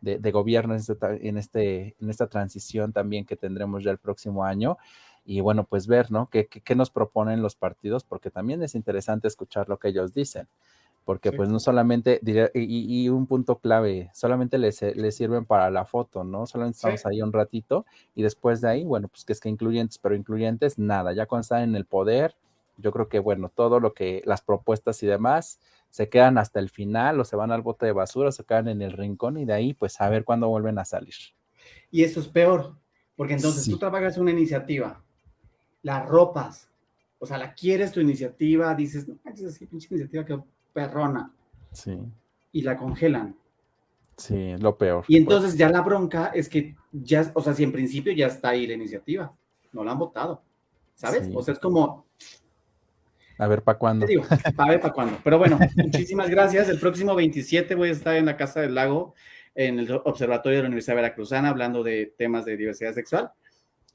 de, gobierno en, este, en, este, en esta transición también que tendremos ya el próximo año. Y bueno, pues ver, ¿no? ¿Qué, qué, nos proponen los partidos? Porque también es interesante escuchar lo que ellos dicen. Porque pues no solamente, y, y, un punto clave, solamente les, les, sirven para la foto, ¿no? Solamente estamos ahí un ratito y después de ahí, bueno, pues que es que incluyentes, pero incluyentes, nada, ya cuando están en el poder, yo creo que, bueno, todo lo que, las propuestas y demás, se quedan hasta el final o se van al bote de basura, se quedan en el rincón y de ahí pues a ver cuándo vuelven a salir. Y eso es peor, porque entonces tú trabajas una iniciativa, las ropas, o sea, la quieres tu iniciativa, dices, no, es así, pinche iniciativa que perrona. Sí. Y la congelan. Sí, lo peor. Y entonces ya la bronca es que ya, o sea, si en principio ya está ahí la iniciativa, no la han votado, ¿sabes? O sea, es como, a ver, ¿para cuándo? Digo, a ver, ¿para cuándo? Pero bueno, muchísimas gracias. El próximo 27 voy a estar en la Casa del Lago, en el Observatorio de la Universidad Veracruzana, hablando de temas de diversidad sexual.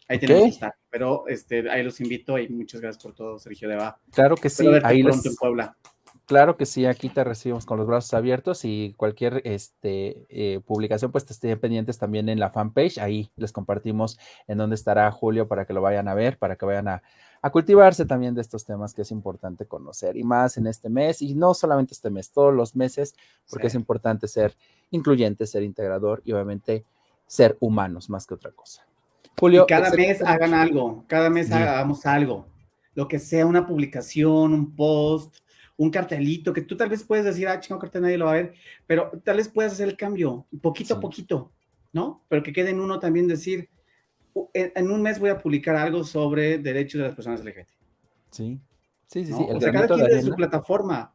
Ahí tenemos que estar. Pero este, ahí los invito y muchas gracias por todo, Sergio Deva. Claro que sí. Ahí pronto en Puebla. Claro que sí, aquí te recibimos con los brazos abiertos y cualquier este, eh, publicación, pues te estén pendientes también en la fanpage. Ahí les compartimos en dónde estará Julio para que lo vayan a ver, para que vayan a, a cultivarse también de estos temas que es importante conocer y más en este mes y no solamente este mes, todos los meses, porque es importante ser incluyente, ser integrador y obviamente ser humanos más que otra cosa. Julio. cada mes hagan algo, cada mes hagamos algo, lo que sea una publicación, un post, un cartelito, que tú tal vez puedes decir, ah, chingo, cartel nadie lo va a ver, pero tal vez puedas hacer el cambio, poquito a poquito, ¿no? Pero que quede en uno también decir, en, un mes voy a publicar algo sobre derechos de las personas LGBT. Sí, sí, sí, sí. El o sea, cada quien de su plataforma.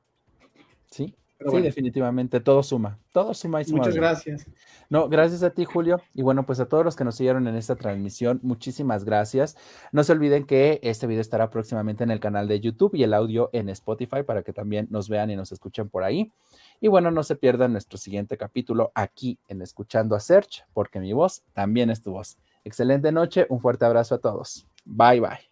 Sí, sí, definitivamente, todo suma, todo suma y suma. Muchas gracias. No, gracias a ti, Julio. Y bueno, pues a todos los que nos siguieron en esta transmisión, muchísimas gracias. No se olviden que este video estará próximamente en el canal de YouTube y el audio en Spotify para que también nos vean y nos escuchen por ahí. Y bueno, no se pierdan nuestro siguiente capítulo aquí en Escuchando a Search, porque mi voz también es tu voz. Excelente noche, un fuerte abrazo a todos. Bye bye.